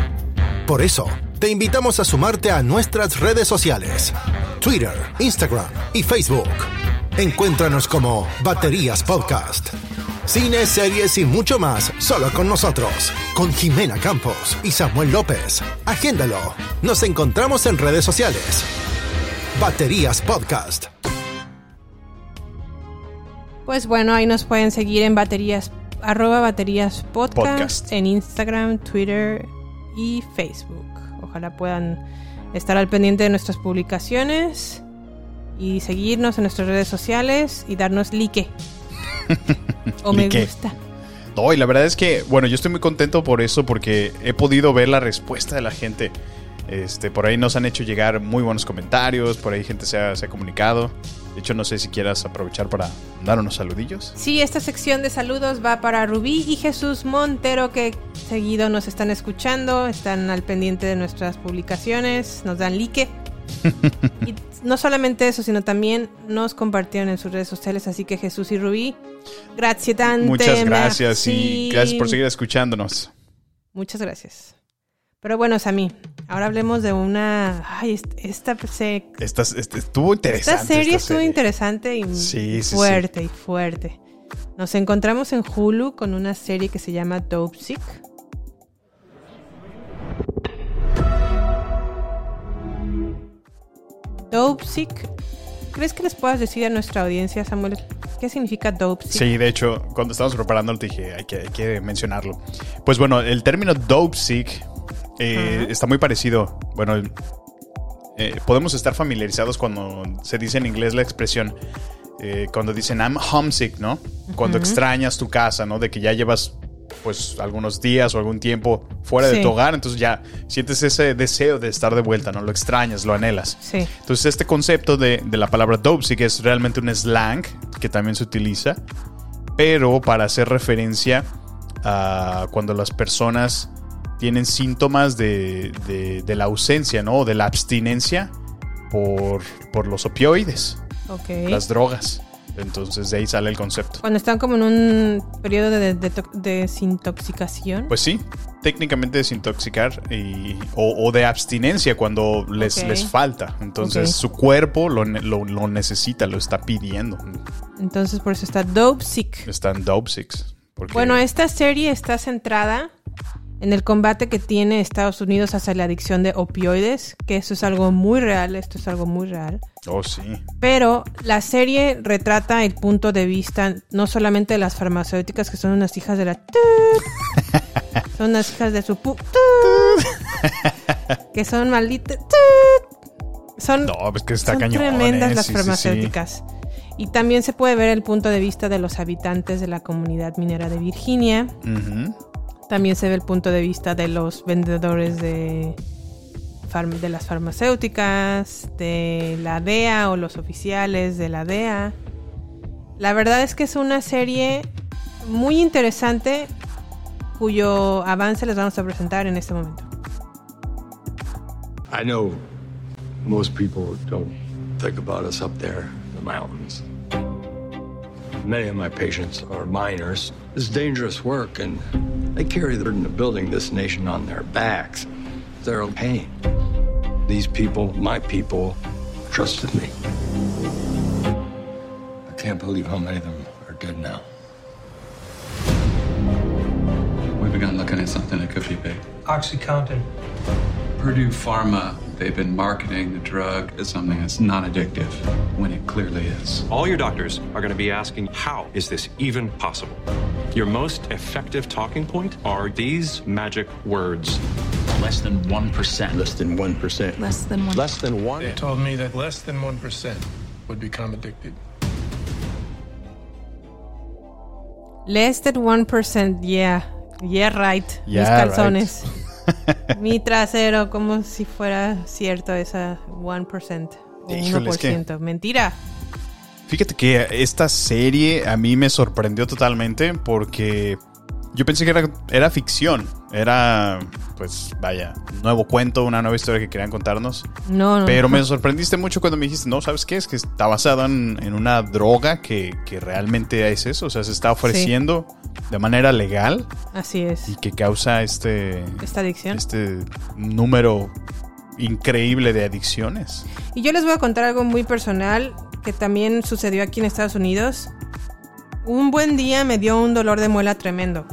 Por eso, te invitamos a sumarte a nuestras redes sociales. Twitter, Instagram y Facebook. Encuéntranos como Baterías Podcast. Cine, series y mucho más solo con nosotros. Con Jimena Campos y Samuel López. Agéndalo. Nos encontramos en redes sociales. Baterías Podcast. Pues bueno, ahí nos pueden seguir en baterías, arroba baterías podcast, Podcast. en Instagram, Twitter y Facebook. Ojalá puedan estar al pendiente de nuestras publicaciones y seguirnos en nuestras redes sociales y darnos like. o me Like. gusta. No, y la verdad es que, bueno, yo estoy muy contento por eso porque he podido ver la respuesta de la gente. Este, por ahí nos han hecho llegar muy buenos comentarios, por ahí gente se ha, se ha comunicado. De hecho, no sé si quieras aprovechar para dar unos saludillos. Sí, esta sección de saludos va para Rubí y Jesús Montero que seguido nos están escuchando, están al pendiente de nuestras publicaciones, nos dan like. y no solamente eso, sino también nos compartieron en sus redes sociales, así que Jesús y Rubí, gracias tante, Muchas gracias merci. y gracias por seguir escuchándonos. Muchas gracias. Pero bueno, Sammy, ahora hablemos de una... Ay, est- esta, se- Esta, este, estuvo esta interesante. serie esta estuvo serie. interesante y Sí, sí, fuerte y fuerte. Nos encontramos en Hulu con una serie que se llama Dope Sick. Dope Sick. ¿Crees que les puedas decir a nuestra audiencia, Samuel, qué significa Dope Sick? Sí, de hecho, cuando estábamos preparándolo te dije, hay que, hay que mencionarlo. Pues bueno, el término dope sick eh, está muy parecido. Bueno, eh, podemos estar familiarizados cuando se dice en inglés la expresión, eh, cuando dicen I'm homesick, ¿no? Cuando extrañas tu casa, ¿no? De que ya llevas pues algunos días o algún tiempo fuera de tu hogar, entonces ya sientes ese deseo de estar de vuelta, ¿no? Lo extrañas, lo anhelas. Sí. Entonces este concepto de, de la palabra dope sí que es realmente un slang que también se utiliza, pero para hacer referencia a cuando las personas tienen síntomas de, de- de la ausencia, ¿no? De la abstinencia por, por los opioides, las drogas. Entonces de ahí sale el concepto. Cuando están como en un periodo de, de- de- desintoxicación. Pues sí, técnicamente desintoxicar y, o, o de abstinencia cuando les, les falta. Entonces su cuerpo lo- lo necesita, lo está pidiendo. Entonces por eso está Dope Sick. Están Dope Six. porque- Bueno, esta serie está centrada en el combate que tiene Estados Unidos hacia la adicción de opioides, que eso es algo muy real, esto es algo muy real. Oh, sí. Pero la serie retrata el punto de vista no solamente de las farmacéuticas, que son unas hijas de la... son unas hijas de su... pu- que son malditas... Son, No, pues que está son tremendas las sí, sí, sí. farmacéuticas. Y también se puede ver el punto de vista de los habitantes de la comunidad minera de Virginia. Ujú. También se ve el punto de vista de los vendedores de, de las farmacéuticas, de la DEA o los oficiales de la DEA. La verdad es que es una serie muy interesante cuyo avance les vamos a presentar en este momento. I know most people don't think about us up there the mountains. Many of my patients are miners. It's dangerous work, and they carry the burden of building this nation on their backs. They're in pain. These people, my people, trusted me. I can't believe how many of them are dead now. We've begun looking at something that could be big. OxyContin. Purdue Pharma, they've been marketing the drug as something that's non addictive when it clearly is. All your doctors are going to be asking, how is this even possible? Your most effective talking point are these magic words. Less than 1%. Less than 1%. Less than one. Less than one. They told me that less than 1% would become addicted. Less than 1%, yeah. Yeah, right. Mis Yeah, calzones. Mi trasero, como si fuera cierto esa 1%. O Híjole, es que- 1%. Mentira. Fíjate que esta serie a mí me sorprendió totalmente porque yo pensé que era, era ficción. Era, pues, vaya, un nuevo cuento, una nueva historia que querían contarnos. No, no. Pero no. me sorprendiste mucho cuando me dijiste, no, ¿sabes qué? Es que está basado en, en una droga que, que realmente es eso. O sea, se está ofreciendo de manera legal Así es. y que causa este, Esta adicción. este número increíble de adicciones. Y yo les voy a contar algo muy personal que también sucedió aquí en Estados Unidos. Un buen día me dio un dolor de muela tremendo.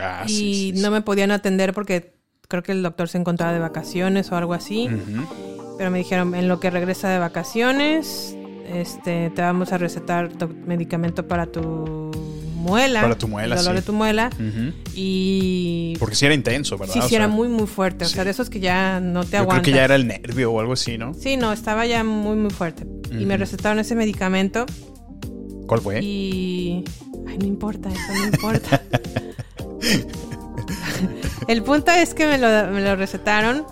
Ah, y sí, sí, sí. no me podían atender porque creo que el doctor se encontraba de vacaciones o algo así. Ujú. Pero me dijeron, en lo que regresa de vacaciones, este, te vamos a recetar medicamento para tu muela. Para tu muela, el dolor sí. de tu muela. Ujú. Y... Porque sí era intenso, ¿verdad? Sí, O sí, sea, era muy, muy fuerte. O sea, de esos que ya no te Yo aguantas. creo que ya era el nervio o algo así, ¿no? Sí, no, estaba ya muy, muy fuerte. Y me recetaron ese medicamento ¿Cuál fue? y... Ay, no importa, eso no importa. El punto es que me lo, me lo recetaron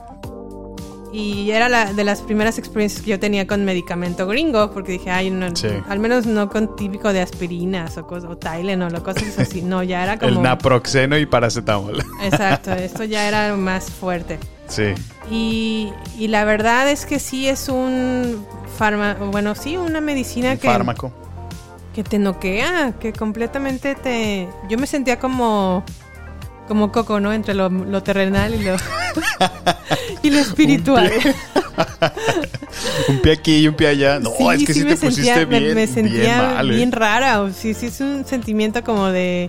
y era la, de las primeras experiencias que yo tenía con medicamento gringo, porque dije, ay, no, Sí. al menos no con típico de aspirinas o, cosas, o Tylenol o cosas así. No, ya era como... El naproxeno y paracetamol. Exacto, esto ya era más fuerte. sí. Y, y la verdad es que sí es un fármaco, bueno, sí, una medicina Un que, fármaco. que te noquea, que completamente te... Yo me sentía como, como Coco, ¿no? Entre lo, lo terrenal y lo, y lo espiritual. Un pie aquí y un pie allá. No, Sí, es que sí, me te pusiste sentía- me- bien, me, sentía bien mal. ¿eh? bien rara. O sí, sí es un sentimiento como de...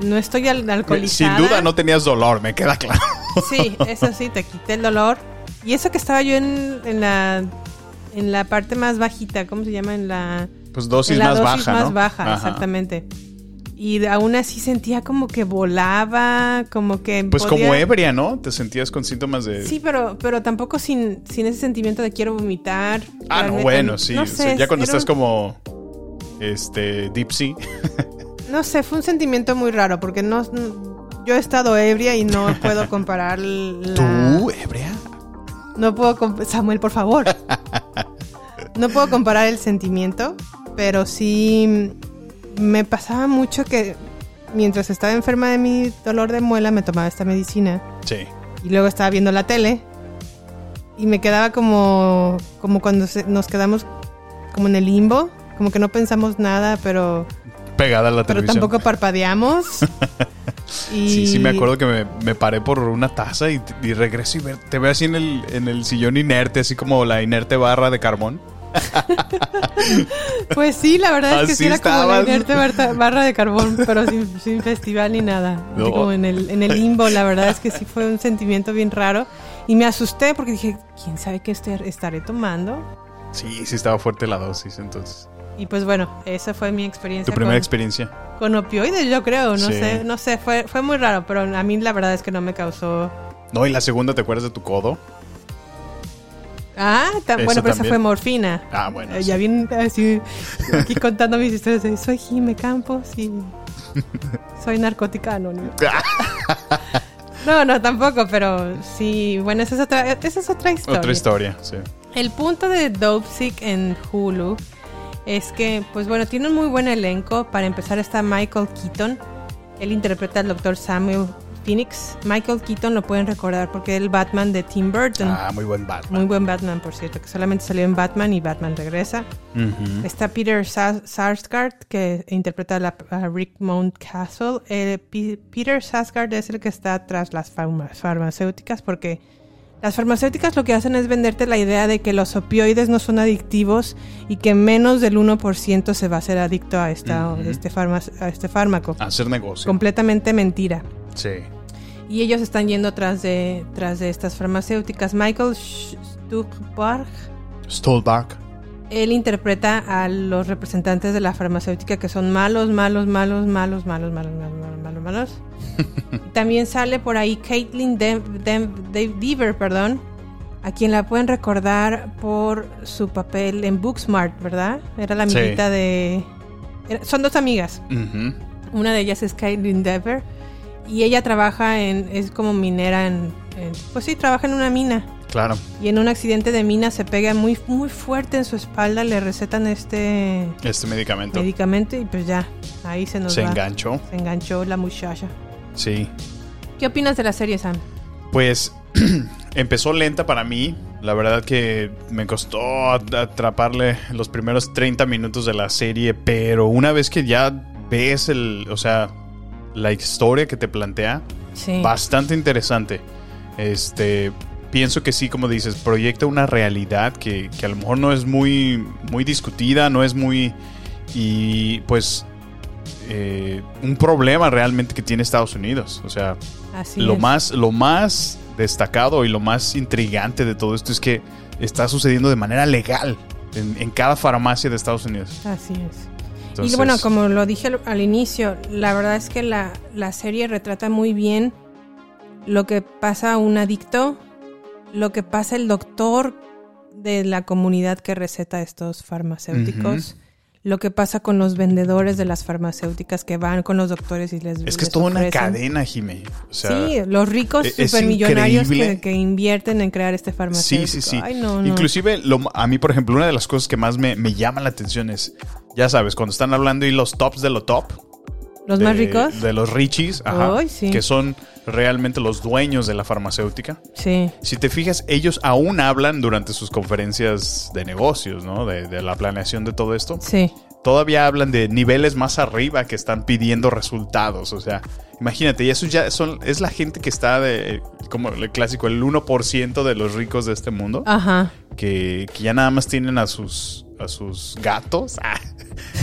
No estoy al- alcoholizada. Sin duda no tenías dolor, me queda claro. Sí, eso sí, te quité el dolor. Y eso que estaba yo en, en la en la parte más bajita, ¿cómo se llama? En la Pues dosis en la más dosis baja, más ¿no? baja, Ajá. exactamente. Y aún así sentía como que volaba, como que Pues podía- como ebria, ¿no? Te sentías con síntomas de... Sí, pero pero tampoco sin, sin ese sentimiento de quiero vomitar. ah, no, bueno, sí. no o sea, sé, ya cuando estás un- como... Este, Dipsy. No sé, fue un sentimiento muy raro porque no yo he estado ebria y no puedo comparar la ¿Tú, ebria? No puedo Samuel, por favor. No puedo comparar el sentimiento, pero sí me pasaba mucho que mientras estaba enferma de mi dolor de muela me tomaba esta medicina Sí. y luego estaba viendo la tele y me quedaba como como cuando se- nos quedamos como en el limbo como que no pensamos nada, pero, Pegada a la pero televisión. tampoco parpadeamos. y Sí, sí, me acuerdo que me, me paré por una taza y, y regreso y te veo así en el, en el sillón inerte, así como la inerte barra de carbón. Pues sí, la verdad es que sí era como la inerte barra, barra de carbón, pero sin, sin festival ni nada. No. como en el, en el limbo, la verdad es que sí fue un sentimiento bien raro. Y me asusté porque dije, ¿quién sabe qué estaré tomando? Sí, sí estaba fuerte la dosis, entonces. Y pues bueno, esa fue mi experiencia. Tu primera con- experiencia. Con opioides, yo creo, no Sí. sé, no sé, fue, fue muy raro, pero a mí la verdad es que no me causó... No, y la segunda, ¿te acuerdas de tu codo? Ah, ta- Eso bueno, pero esa fue morfina. Ah, bueno. Eh, Ya bien así, aquí contando mis historias de soy Jime Campos y soy narcótica anónima. No, no, tampoco, pero sí, bueno, esa es otra, esa es otra historia. Otra historia, sí. El punto de Dope Sick en Hulu es que, pues bueno, tiene un muy buen elenco. Para empezar está Michael Keaton. Él interpreta al doctor Samuel Phoenix. Michael Keaton lo pueden recordar porque es el Batman de Tim Burton. Ah, muy buen Batman. Muy buen Batman, por cierto, que solamente salió en Batman y Batman regresa. Está Peter Sa- Sarsgaard, que interpreta a, la- a Rick Mountcastle. Eh, Peter Sarsgaard es el que está tras las farma- farmacéuticas, porque las farmacéuticas lo que hacen es venderte la idea de que los opioides no son adictivos y que menos del 1% se va a ser adicto a, esta, Ujú. este, farma- a este fármaco. Hacer negocio. Completamente mentira. Sí. Y ellos están yendo tras de, tras de estas farmacéuticas. Michael Stuhlbarg, Stolbach. Él interpreta a los representantes de la farmacéutica que son malos, malos, malos, malos, malos, malos, malos, malos, malos, malos. También sale por ahí Caitlin Dem- Deaver, perdón, a quien la pueden recordar por su papel en Booksmart, ¿verdad? Era la Sí. amiguita de... era- son dos amigas. Una de ellas es Caitlin Dever y ella trabaja en... es como minera en... en- pues sí, trabaja en una mina. Claro. Y en un accidente de mina se pega muy, muy fuerte en su espalda, le recetan este Este medicamento. medicamento y pues ya, ahí se nos Se va. enganchó. Se enganchó la muchacha. Sí. ¿Qué opinas de la serie, Sam? Pues empezó lenta para mí. La verdad que me costó at- atraparle los primeros 30 minutos de la serie, pero una vez que ya ves el, o sea, la historia que te plantea, Sí. bastante interesante. Este, pienso que sí, como dices, proyecta una realidad que, que a lo mejor no es muy, muy discutida, no es muy, y pues eh, un problema realmente que tiene Estados Unidos. O sea, Así lo es. más, lo más destacado y lo más intrigante de todo esto es que está sucediendo de manera legal en, en cada farmacia de Estados Unidos. Así es. Entonces- y bueno, como lo dije al, al inicio, la verdad es que la, la serie retrata muy bien lo que pasa a un adicto, lo que pasa el doctor de la comunidad que receta estos farmacéuticos, lo que pasa con los vendedores de las farmacéuticas que van con los doctores y les Es que es toda una cadena, Jimé. O sea, sí, los ricos e- es supermillonarios que, que invierten en crear este farmacéutico. Sí, sí, sí. Ay, no, no. Inclusive, lo- a mí, por ejemplo, una de las cosas que más me, me llama la atención es, ya sabes, cuando están hablando y los tops de lo top. ¿Los de- más ricos? De los richis, ajá, Ay, sí. que son realmente los dueños de la farmacéutica. Sí. Si te fijas, ellos aún hablan durante sus conferencias de negocios, ¿no? De, de la planeación de todo esto. Sí. Todavía hablan de niveles más arriba que están pidiendo resultados. O sea, imagínate, y eso ya son, es la gente que está de, como el clásico, el 1% de los ricos de este mundo. Ajá. Que, que ya nada más tienen a sus, a sus gatos ah,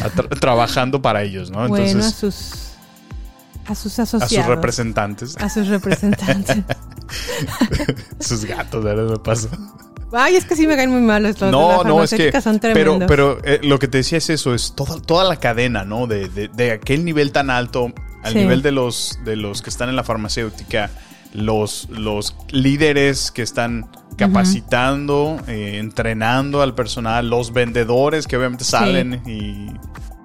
a tra- trabajando para ellos, ¿no? bueno, a Entonces, sus a sus a asociados. sus representantes. A sus representantes. sus gatos, ahora me pasa. Ay, es que sí me caen muy mal los No, no, es que. son Pero, pero eh, lo que te decía es eso: es toda, toda la cadena, ¿no? De, de- de aquel nivel tan alto al Sí. nivel de los, de los que están en la farmacéutica, los, los líderes que están capacitando, eh, entrenando al personal, los vendedores que obviamente salen y,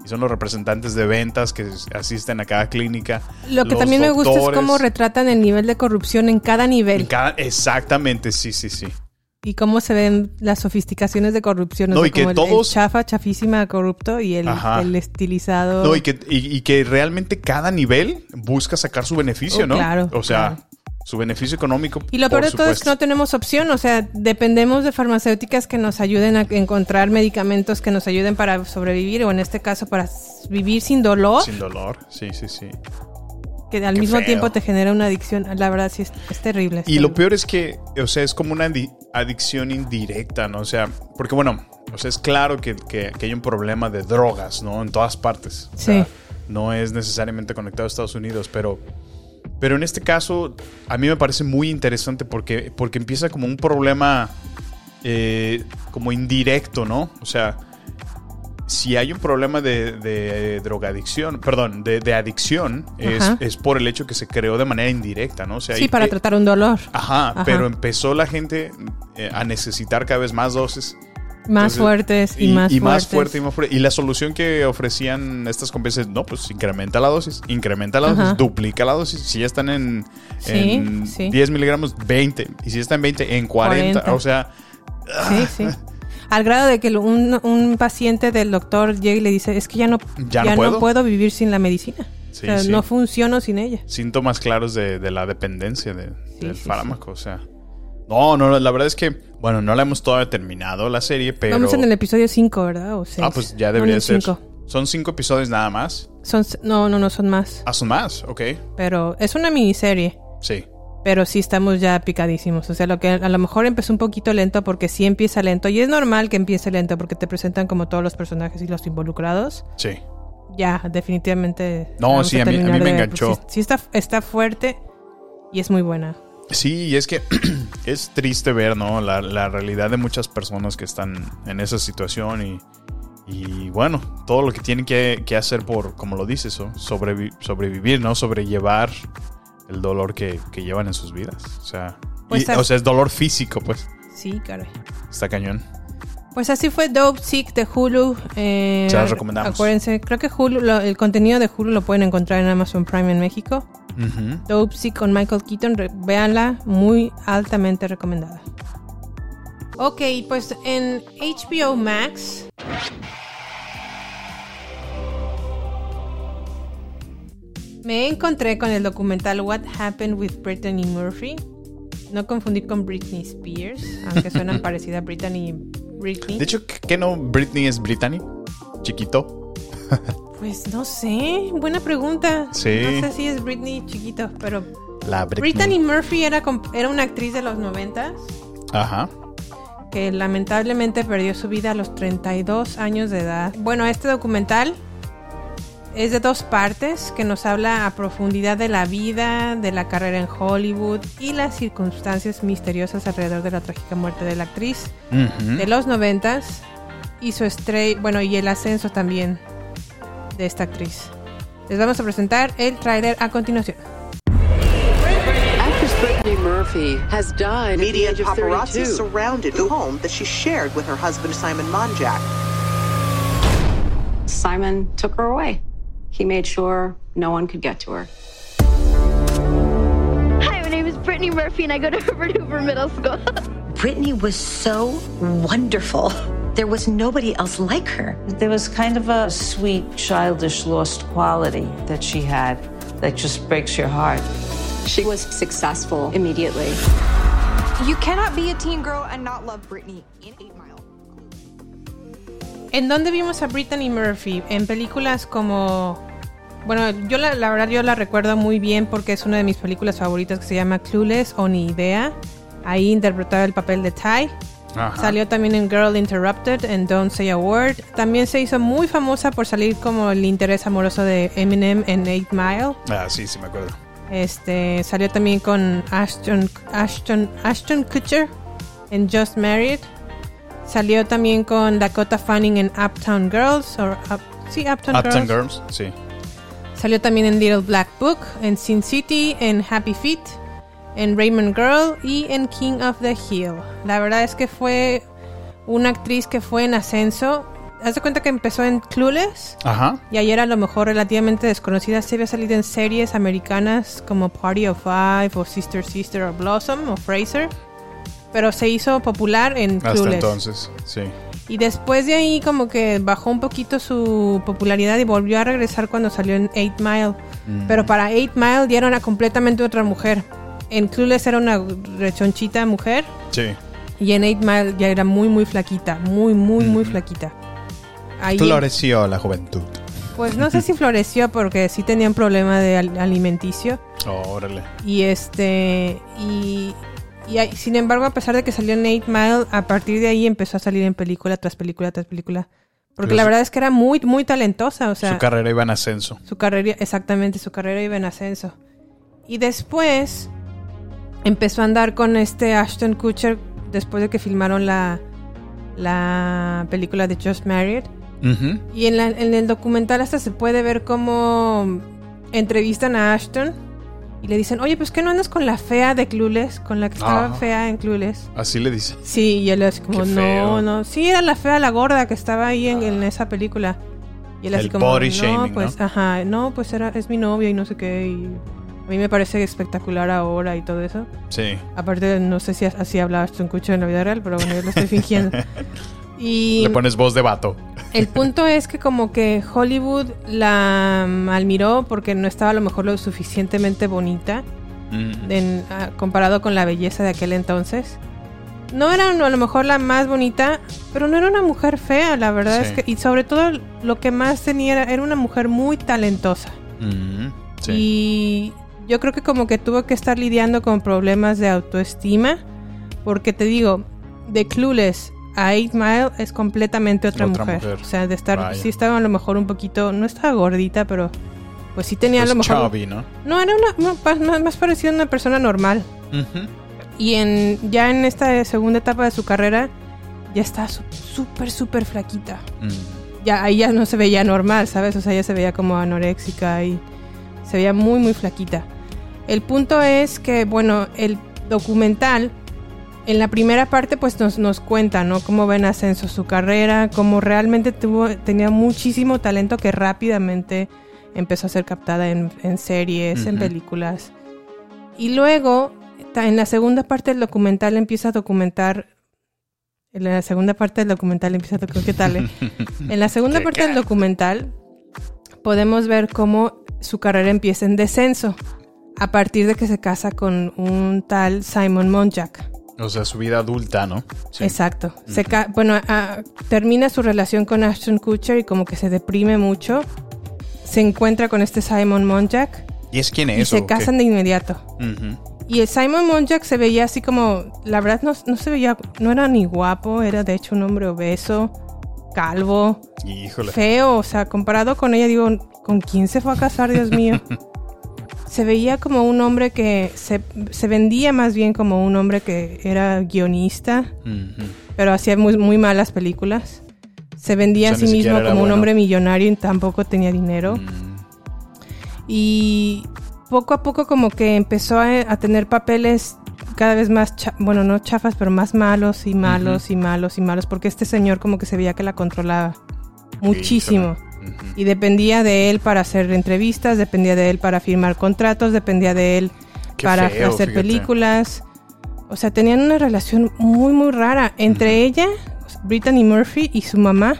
y son los representantes de ventas que asisten a cada clínica. Lo que también me gusta es cómo retratan el nivel de corrupción en cada nivel En cada- exactamente, sí, sí, sí. y cómo se ven las sofisticaciones de corrupción. o No, sea, y que como el- el todos- chafa, chafísima, corrupto y el, el estilizado. No, y que, y, y que realmente cada nivel busca sacar su beneficio, Oh, ¿no? claro, O sea, su beneficio económico. Y lo peor de todo es que no tenemos opción, o sea, dependemos de farmacéuticas que nos ayuden a encontrar medicamentos que nos ayuden para sobrevivir o en este caso para vivir sin dolor, Sin dolor, sí, sí, sí. que al Qué mismo feo. tiempo te genera una adicción. La verdad sí es, es terrible. es Y lo peor es que, o sea, es como una adi- adicción indirecta, ¿no? O sea, porque bueno, o sea, es claro que, que- que hay un problema de drogas, ¿no? En todas partes. O sea, Sí. no es necesariamente conectado a Estados Unidos, pero, pero en este caso a mí me parece muy interesante porque, porque empieza como un problema eh, como indirecto, ¿no? O sea, si hay un problema de, de drogadicción, perdón, de, de adicción, es, es por el hecho que se creó de manera indirecta, ¿no? O sea, Sí, para eh, tratar un dolor. Ajá, Ajá. pero empezó la gente eh, a necesitar cada vez más dosis. Más fuertes y más fuertes. fuerte y más fuerte. Y la solución que ofrecían estas compañías es, no, pues incrementa la dosis, incrementa la dosis, duplica la dosis. Si ya están en, Sí, en sí. 10 miligramos, 20. Y si ya están en 20, en 40. 40. O sea, Sí, sí. Al grado de que un, un paciente del doctor llega y le dice, es que ya no, Ya no puedo". vivir sin la medicina. Sí, o sea, sí. no funciono sin ella. síntomas claros de, de la dependencia de- del fármaco. O sea, no, no, la verdad es que, bueno, no la hemos todavía terminado la serie, pero. Vamos en el episodio 5, ¿verdad? O seis. Ah, pues ya debería ser. cinco. Son cinco episodios nada más. Son, no, no, no, son más. Ah, son más, ok. Pero es una miniserie. Sí. Pero sí estamos ya picadísimos. O sea, lo que a lo mejor empezó un poquito lento porque sí empieza lento. Y es normal que empiece lento porque te presentan como todos los personajes y los involucrados. Sí. Ya, definitivamente. No, sí, a mí- a mí me enganchó. Sí, sí está, está fuerte y es muy buena. Sí, y es que es triste ver, ¿no? La, la realidad de muchas personas que están en esa situación y, y bueno, todo lo que tienen que, que hacer por, como lo dices, ¿no? Sobrevi- sobrevivir, ¿no? Sobrellevar el dolor que, que llevan en sus vidas. O sea, Pues y- o sea, es dolor físico, pues. Sí, caray. Está cañón. Pues así fue Dope Sick de Hulu. Eh, Se las recomendamos. Acuérdense, creo que Hulu, lo- el contenido de Hulu lo pueden encontrar en Amazon Prime en México. Dope Sick con Michael Keaton, véanla, muy altamente recomendada. Ok, pues en HBO Max. Me encontré con el documental What Happened with Brittany Murphy. No confundir con Britney Spears, aunque suenan parecida a Brittany Britney. De hecho, ¿qué qué no Britney es Brittany? Chiquito. Pues no sé, buena pregunta. Sí. No sé si es Britney chiquito, pero La Britney. Brittany Murphy era, era una actriz de los 90 Ajá. que lamentablemente perdió su vida a los 32 años de edad. Bueno, este documental es de dos partes que nos habla a profundidad de la vida, de la carrera en Hollywood y las circunstancias misteriosas alrededor de la trágica muerte de la actriz de los 90 y su estrella, bueno, y el ascenso también de esta actriz. Les vamos a presentar el tráiler a continuación. Actress Brittany Murphy has died Media at and the age of paparazzi 32. surrounded the home that she shared with her husband Simon Monjack. Simon took her away. He made sure no one could get to her. Hi, my name is Brittany Murphy, and I go to Herbert Hoover Middle School. Brittany was so wonderful. There was nobody else like her. There was kind of a sweet, childish, lost quality that she had that just breaks your heart. She was successful immediately. You cannot be a teen girl and not love Britney in 8 Mile. ¿En dónde vimos a Brittany Murphy? En películas como... Bueno, yo la, la verdad yo la recuerdo muy bien porque es una de mis películas favoritas que se llama Clueless o Ni Idea. Ahí interpretaba el papel de Ty. Ajá. Salió también en Girl Interrupted, en Don't Say a Word. También se hizo muy famosa por salir como el interés amoroso de Eminem en 8 Mile. Ah, sí, sí me acuerdo. Este salió también con Ashton Ashton Ashton Kutcher en Just Married. Salió también con Dakota Fanning en Uptown Girls o Up- sí Uptown, Uptown Girls. Girls, sí. Salió también en Little Black Book, en Sin City, en Happy Feet, en Raymond Girl y en King of the Hill. La verdad es que fue una actriz que fue en ascenso. Haz de cuenta que empezó en Clueless. Ajá. Y ayer a lo mejor relativamente desconocida se había salido en series americanas como Party of Five o Sister Sister o Blossom o Fraser. Pero se hizo popular en Hasta Clueless. entonces, sí. Y después de ahí como que bajó un poquito su popularidad y volvió a regresar cuando salió en 8 Mile. Mm. Pero para 8 Mile dieron a completamente otra mujer. En Clueless era una rechonchita mujer Sí. y en Eight Mile ya era muy, muy flaquita. Muy, muy, muy flaquita. Ahí, Floreció la juventud. pues no sé si floreció porque sí tenía un problema de al- alimenticio. Oh, órale. Y este. Y, y sin embargo, a pesar de que salió en Eight Mile, a partir de ahí empezó a salir en película tras película tras película. Porque Pero la verdad es que era muy, muy talentosa. O sea, Su carrera iba en ascenso. su carrera, exactamente, su carrera iba en ascenso. Y después empezó a andar con este Ashton Kutcher después de que filmaron la, la película de Just Married. Y en, la- en el documental hasta se puede ver cómo entrevistan a Ashton y le dicen, oye, pues que no andas con la fea de Clueless, con la que estaba Ah. fea en Clueless. Así le dice. Sí, y él es como, no, no. Sí, era la fea, la gorda que estaba ahí en, en esa película. Y él así El como, body no, shaming, pues, ¿no? ajá, no, pues era, es mi novia y no sé qué. Y a mí me parece espectacular ahora y todo eso. Sí. Aparte, no sé si así hablaba Ashton Kutcher en la vida real, pero bueno, yo lo estoy fingiendo. Y Le pones voz de vato. el punto es que como que Hollywood la malmiró porque no estaba a lo mejor lo suficientemente bonita Mm. en- ah, comparado con la belleza de aquel entonces. No era a lo mejor la más bonita, pero no era una mujer fea, la verdad Sí. es que... Y sobre todo lo que más tenía era, era una mujer muy talentosa. Mm, sí. Y yo creo que como que tuvo que estar lidiando con problemas de autoestima. Porque te digo, de Clueless a Eight Mile es completamente otra, Otra mujer. mujer. O sea, de estar, Vaya. sí estaba a lo mejor un poquito, no estaba gordita, pero pues sí tenía Pues a lo mejor... chubby, ¿no? No, era una, más, más parecida a una persona normal. Y en ya en esta segunda etapa de su carrera, ya está súper, súper flaquita. Mm. Ya ahí ya no se veía normal, ¿sabes? O sea, ya se veía como anoréxica y se veía muy, muy flaquita. El punto es que, bueno, el documental, en la primera parte, pues nos, nos cuenta, ¿no? Cómo va en ascenso su carrera, cómo realmente tuvo, tenía muchísimo talento que rápidamente empezó a ser captada en, en series, en películas. Y luego, en la segunda parte del documental empieza a documentar. En la segunda parte del documental empieza a documentar. ¿Qué tal? eh? En la segunda parte del documental podemos ver cómo su carrera empieza en descenso a partir de que se casa con un tal Simon Monjack. O sea, su vida adulta, ¿no? Sí. Exacto. Se ca- bueno, termina su relación con Ashton Kutcher y como que se deprime mucho. Se encuentra con este Simon Monjack ¿Y es quién es? y se casan de inmediato. Y el Simon Monjack se veía así como, la verdad no, no se veía, no era ni guapo, era de hecho un hombre obeso, calvo, Híjole. feo, o sea, comparado con ella digo, ¿con quién se fue a casar, Dios mío? se veía como un hombre que se, se vendía más bien como un hombre que era guionista, pero hacía muy, muy malas películas. Se vendía O sea, a sí mismo como un hombre millonario y tampoco tenía dinero. Y poco a poco como que empezó a, a tener papeles cada vez más, bueno, no chafas, pero más malos y malos y malos y malos, porque este señor como que se veía que la controlaba muchísimo. Y dependía de él para hacer entrevistas, dependía de él para firmar contratos, dependía de él Qué para feo, hacer fíjate. películas. O sea, tenían una relación muy, muy rara entre ella, Brittany Murphy, y su mamá.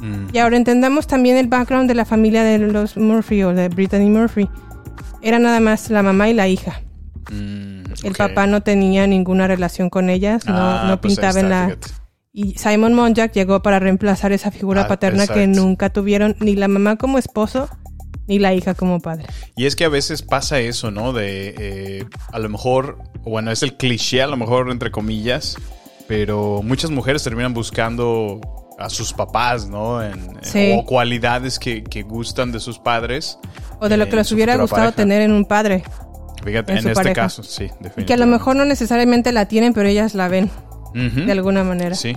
Mm. Y ahora entendamos también el background de la familia de los Murphy o de Brittany Murphy. Era nada más la mamá y la hija. Mm, El papá no tenía ninguna relación con ellas, no, Ah, no pues pintaba en la... fíjate. Y Simon Monjack llegó para reemplazar esa figura Ah, paterna que exacto. nunca tuvieron ni la mamá como esposo ni la hija como padre. Y es que a veces pasa eso, ¿no? De eh, a lo mejor, bueno, es el cliché, a lo mejor entre comillas, pero muchas mujeres terminan buscando a sus papás, ¿no? En- Sí. O cualidades que, que gustan de sus padres. O de lo en que les hubiera gustado pareja. tener en un padre. Fíjate, en en, este pareja. caso, sí, Y que a lo definitivamente. mejor no necesariamente la tienen, pero ellas la ven De alguna manera. Sí.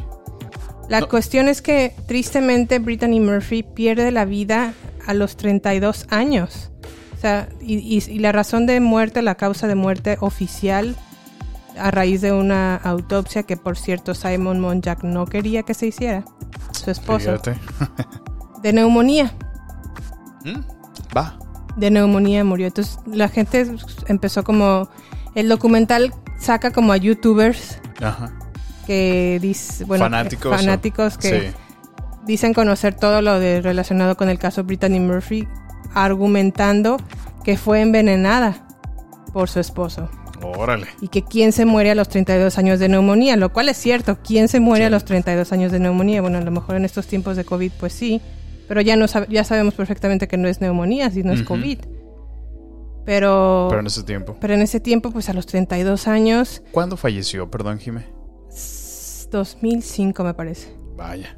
La cuestión es que tristemente Brittany Murphy pierde la vida a los 32 años. O sea, y, y- y la razón de muerte, la causa de muerte oficial, a raíz de una autopsia que por cierto Simon Monjack no quería que se hiciera, su esposo, de neumonía. Mm, Va. De neumonía murió. Entonces la gente empezó como... El documental saca como a youtubers Ajá. Que dice, bueno, Fanáticos, que sí. dicen conocer todo lo de relacionado con el caso Brittany Murphy, argumentando que fue envenenada por su esposo. Órale. Y que quién se muere a los 32 años de neumonía, lo cual es cierto. ¿Quién se muere a los 32 años de neumonía? Bueno, a lo mejor en estos tiempos de COVID, pues sí. Pero ya, no ya sabemos perfectamente que no es neumonía, sino es Ujú. COVID. Pero, Pero en ese tiempo. pero en ese tiempo, pues a los 32 años, ¿Cuándo falleció? Perdón, Jime. 2005 me parece. Vaya.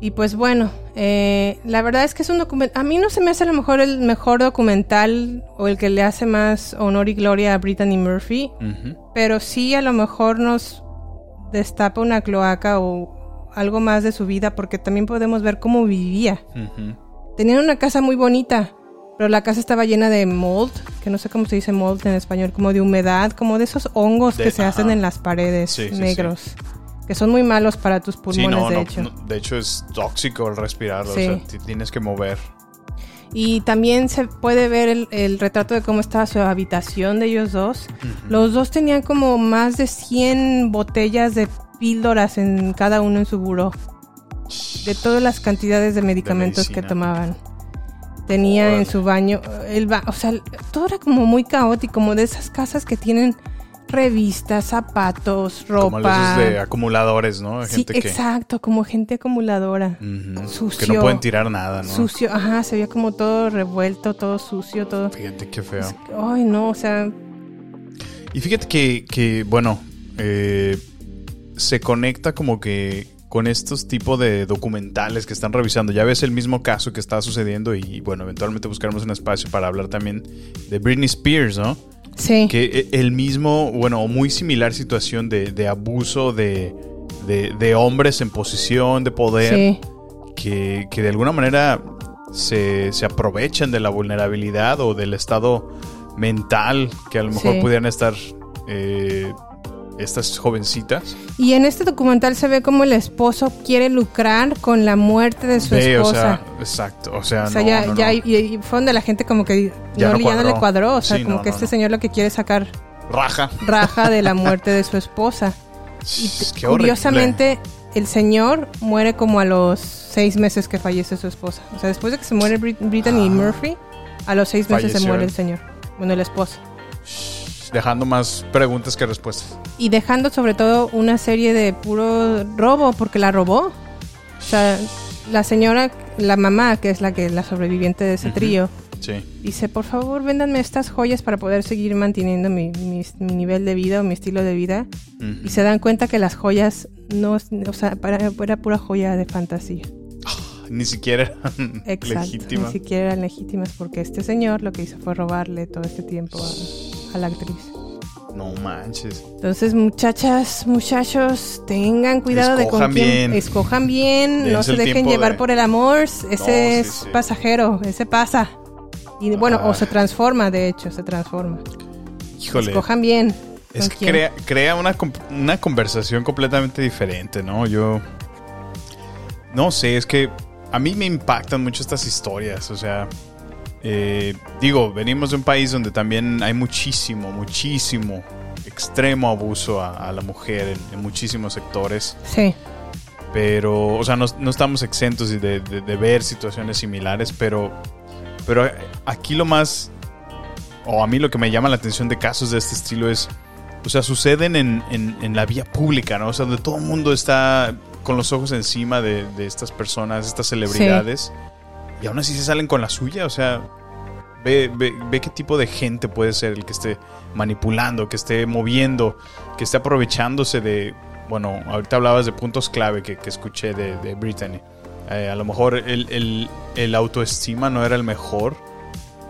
Y pues bueno, eh, la verdad es que es un documental. A mí no se me hace a lo mejor el mejor documental o el que le hace más honor y gloria a Brittany Murphy, pero sí a lo mejor nos destapa una cloaca o algo más de su vida porque también podemos ver cómo vivía. Ujú. Tenían una casa muy bonita, pero la casa estaba llena de mold, que no sé cómo se dice mold en español, como de humedad, como de esos hongos De- que se hacen en las paredes Sí, sí, negros, que son muy malos para tus pulmones, no, de no, hecho. no, de hecho es tóxico el respirarlo. Sí. O sea, ti- tienes que mover. Y también se puede ver el, el retrato de cómo estaba su habitación de ellos dos. Los dos tenían como más de 100 botellas de píldoras en cada uno en su buró. De todas las cantidades de medicamentos que tomaban. Tenía en su baño, el ba- o sea, todo era como muy caótico, como de esas casas que tienen revistas, zapatos, Como ropa. esos de acumuladores, ¿no? Sí, que, exacto, como gente acumuladora. Sucio. que no pueden tirar nada, ¿no? Sucio, ajá, se veía como todo revuelto, todo sucio, todo. Fíjate qué feo. Ay, no, o sea, Y fíjate que, que, bueno, eh, se conecta como que con estos tipos de documentales que están revisando. Ya ves el mismo caso que está sucediendo y, bueno, eventualmente buscaremos un espacio para hablar también de Britney Spears, ¿no? sí. Que eh, el mismo, bueno, muy similar situación de, de abuso de, de- de hombres en posición de poder Sí. que, que de alguna manera se, se aprovechan de la vulnerabilidad o del estado mental que a lo mejor Sí. pudieran estar eh, estas jovencitas. Y en este documental se ve como el esposo quiere lucrar con la muerte de su o esposa. sea, exacto. O sea, O sea, no, ya, no, no. ya y, y fue donde la gente como que Ya no, ya le cuadró. O sea, Sí, como que este señor lo que quiere es sacar raja. raja de la muerte de su esposa. Y Qué horrible. curiosamente, el señor muere como a los seis meses que fallece su esposa. O sea, después de que se muere Brit- Brittany Murphy, a los seis meses se Falleció muere él. el señor. Bueno, el esposo. Dejando más preguntas que respuestas. Y dejando sobre todo una serie de puro robo, porque la robó. O sea, la señora, la mamá, que es la que la sobreviviente de ese Ujú. trío, Sí. dice, por favor, véndanme estas joyas para poder seguir manteniendo mi, mi- mi nivel de vida o mi estilo de vida. Ujú. Y se dan cuenta que las joyas no, o sea, para, era pura joya de fantasía. Ni siquiera eran Exacto. legítimas. Ni siquiera eran legítimas porque este señor lo que hizo fue robarle todo este tiempo a, a la actriz. No manches. Entonces, muchachas, muchachos, tengan cuidado de con quién bien. escojan bien, no se dejen llevar de- por el amor, ese sí, es sí. pasajero, ese pasa. Y bueno, Ah. o se transforma, de hecho, se transforma. Híjole. Escojan bien. Es que crea, crea una, una conversación completamente diferente, ¿no? Yo. No sé, es que a mí me impactan mucho estas historias. O sea, eh, digo, venimos de un país donde también hay muchísimo, muchísimo extremo abuso a, a la mujer en, en muchísimos sectores. Sí. Pero, o sea, no, no estamos exentos de, de- de ver situaciones similares, pero, pero aquí lo más, o a mí lo que me llama la atención de casos de este estilo es, o sea, suceden en, en- en la vía pública, ¿no? O sea, donde todo el mundo está con los ojos encima de, de estas personas, estas celebridades, y aún así se salen con la suya, o sea, ve, ve, qué tipo de gente puede ser el que esté manipulando, que esté moviendo, que esté aprovechándose de, bueno, ahorita hablabas de puntos clave que, escuché de, de Brittany. Eh, a lo mejor el, el- autoestima no era el mejor.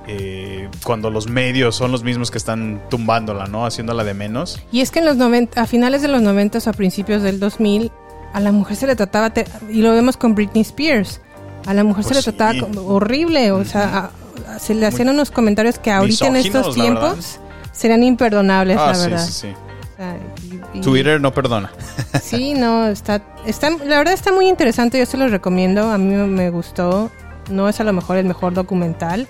eh, cuando los medios son los mismos que están tumbándola, ¿no? Haciéndola de menos. Y es que en los 90, a finales de los 90 o a principios del 2000, a la mujer se le trataba, y lo vemos con Britney Spears, a la mujer Pues se le trataba sí. como horrible, o sea, a- a- se le hacían unos comentarios que ahorita en estos tiempos serían imperdonables, Ah, la sí, verdad. sí, sí. O sea, y- y- Twitter no perdona. Sí, no, está, está, la verdad está muy interesante, yo se los recomiendo, a mí me- gustó, no es a lo mejor el mejor documental,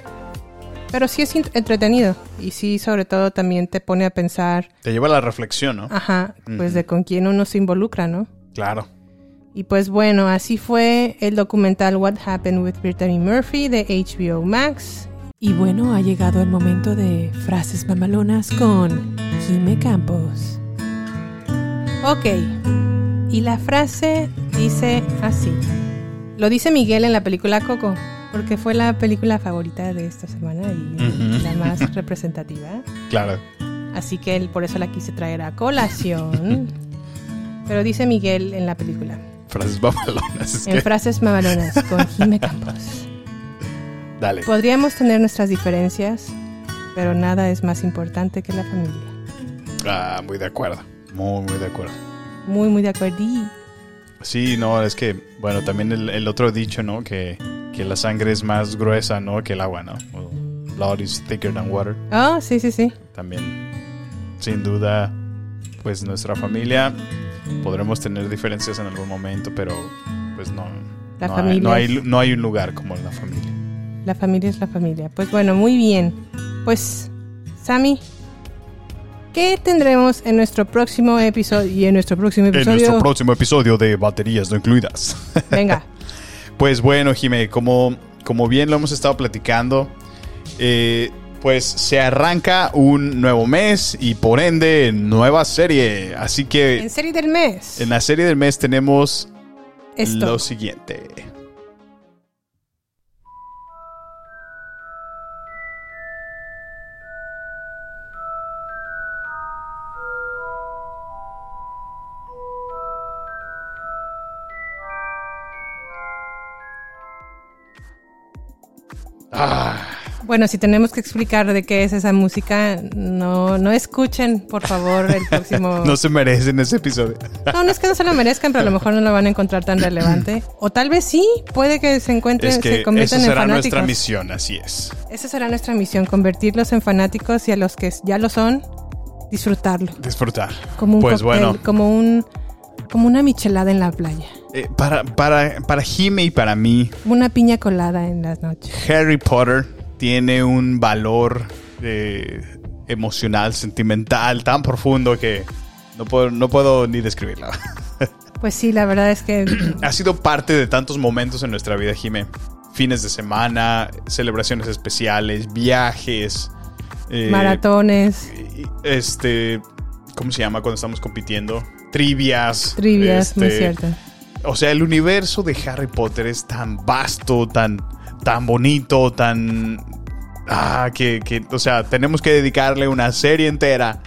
pero sí es entretenido y sí, sobre todo también te pone a pensar, Te lleva a la reflexión, ¿no? ajá, pues de con quién uno se involucra, ¿no? Claro. Y pues bueno, así fue el documental What Happened with Brittany Murphy de HBO Max. Y bueno, ha llegado el momento de frases mamalonas con Jime Campos. Ok, y la frase dice así. Lo dice Miguel en la película Coco, porque fue la película favorita de esta semana y la más representativa. Claro. Así que él- por eso la quise traer a colación. Pero dice Miguel en la película. Frases babalonas. es En que- frases mamalonas con Jime Campos. Dale. Podríamos tener nuestras diferencias, pero nada es más importante que la familia. Ah, muy de acuerdo. Muy, muy de acuerdo. Muy, muy de acuerdo. Sí, no, es que, bueno, también el, el otro dicho, ¿no? Que, que la sangre es más gruesa, ¿no? Que el agua, ¿no? Blood is thicker than water. Oh, sí, sí, sí. También, sin duda, pues nuestra familia podremos tener diferencias en algún momento, pero pues no. La no, hay, familia no, hay, no hay un lugar como la familia. La familia es la familia. Pues bueno, muy bien. Pues, Sammy, ¿qué tendremos en nuestro próximo episodio? Y en nuestro próximo En episodio. nuestro próximo episodio de Baterías No Incluidas. Venga. Pues bueno, Jimé, como, como bien lo hemos estado platicando, eh, pues se arranca un nuevo mes y por ende nueva serie. Así que En serie del mes. en la serie del mes tenemos Esto. lo siguiente. Bueno, si tenemos que explicar de qué es esa música, no, no escuchen, por favor, el próximo. No se merecen ese episodio. No, no es que no se lo merezcan, pero a lo mejor no lo van a encontrar tan relevante. O tal vez sí, puede que se encuentren, Es que se conviertan esa en será fanáticos. nuestra misión, así es. Esa será nuestra misión, convertirlos en fanáticos y a los que ya lo son, disfrutarlo. Disfrutar. Como un pues cóctel, bueno, como un como una michelada en la playa, eh, para, para, para Jime y para mí, una piña colada en las noches. Harry Potter tiene un valor eh, emocional, sentimental, tan profundo que no puedo, no puedo ni describirlo. Pues sí, la verdad es que ha sido parte de tantos momentos en nuestra vida, Jime. Fines de semana, celebraciones especiales, viajes. eh, maratones, Este, ¿cómo se llama cuando estamos compitiendo? Trivias. trivias, muy este, cierto. O sea, el universo de Harry Potter es tan vasto, tan, tan bonito, tan... Ah, que, que, o sea, tenemos que dedicarle una serie entera.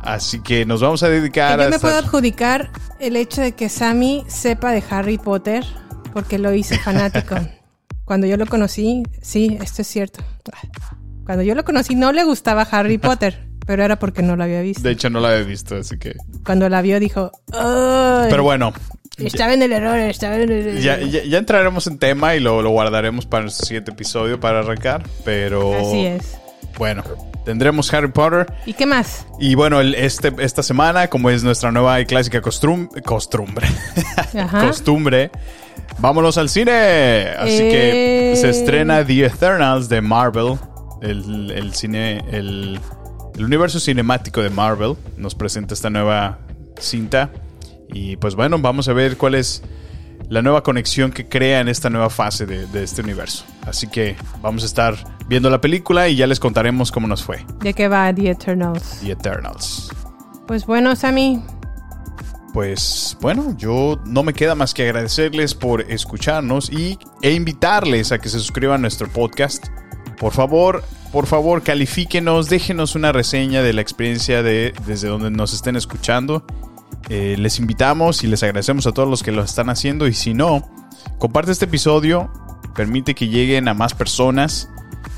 Así que nos vamos a dedicar Que a... yo me puedo adjudicar el hecho de que Sammy sepa de Harry Potter porque lo hice fanático. Cuando yo lo conocí, sí, esto es cierto. Cuando yo lo conocí no le gustaba Harry Potter, pero era porque no lo había visto. De hecho, no la había visto, así que... Cuando la vio dijo, "Ay, Pero bueno, estaba en el error, estaba en el error". ya, ya- ya entraremos en tema y lo, lo guardaremos para nuestro siguiente episodio para arrancar. Pero... Así es. Bueno, tendremos Harry Potter. ¿Y qué más? Y bueno, el- este, esta semana, como es nuestra nueva y clásica costum- costumbre, costumbre, vámonos al cine. Así que Eh. se estrena The Eternals de Marvel, el, el cine, el, el universo cinemático de Marvel. Nos presenta esta nueva cinta. Y pues bueno, vamos a ver cuál es la nueva conexión que crea en esta nueva fase de, de este universo. Así que vamos a estar viendo la película y ya les contaremos cómo nos fue. ¿De qué va The Eternals? The Eternals. Pues bueno, Sammy, Pues bueno, yo no me queda más que agradecerles por escucharnos y, e invitarles a que se suscriban a nuestro podcast. Por favor, por favor, califíquenos, déjenos una reseña de la experiencia de desde donde nos estén escuchando. Eh, les invitamos y les agradecemos a todos los que lo están haciendo y si no, comparte este episodio, permite que lleguen a más personas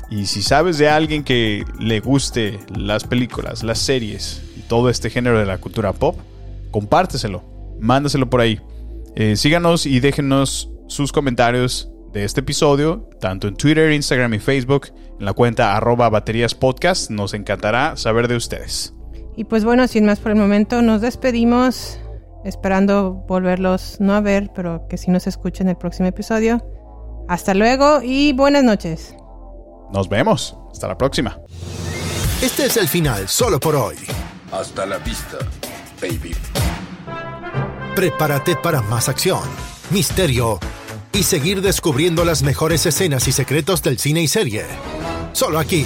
y si sabes de alguien que le guste las películas, las series y todo este género de la cultura pop, compárteselo, mándaselo por ahí. Eh, síganos y déjenos sus comentarios de este episodio, tanto en Twitter, Instagram y Facebook, en la cuenta arroba baterías podcast. Nos encantará saber de ustedes. Y pues bueno, sin más por el momento, nos despedimos, esperando volverlos no a ver, pero que sí nos escuchen el próximo episodio. Hasta luego y buenas noches. Nos vemos. Hasta la próxima. Este es el final solo por hoy. Hasta la vista, baby. Prepárate para más acción, misterio y seguir descubriendo las mejores escenas y secretos del cine y serie. solo aquí.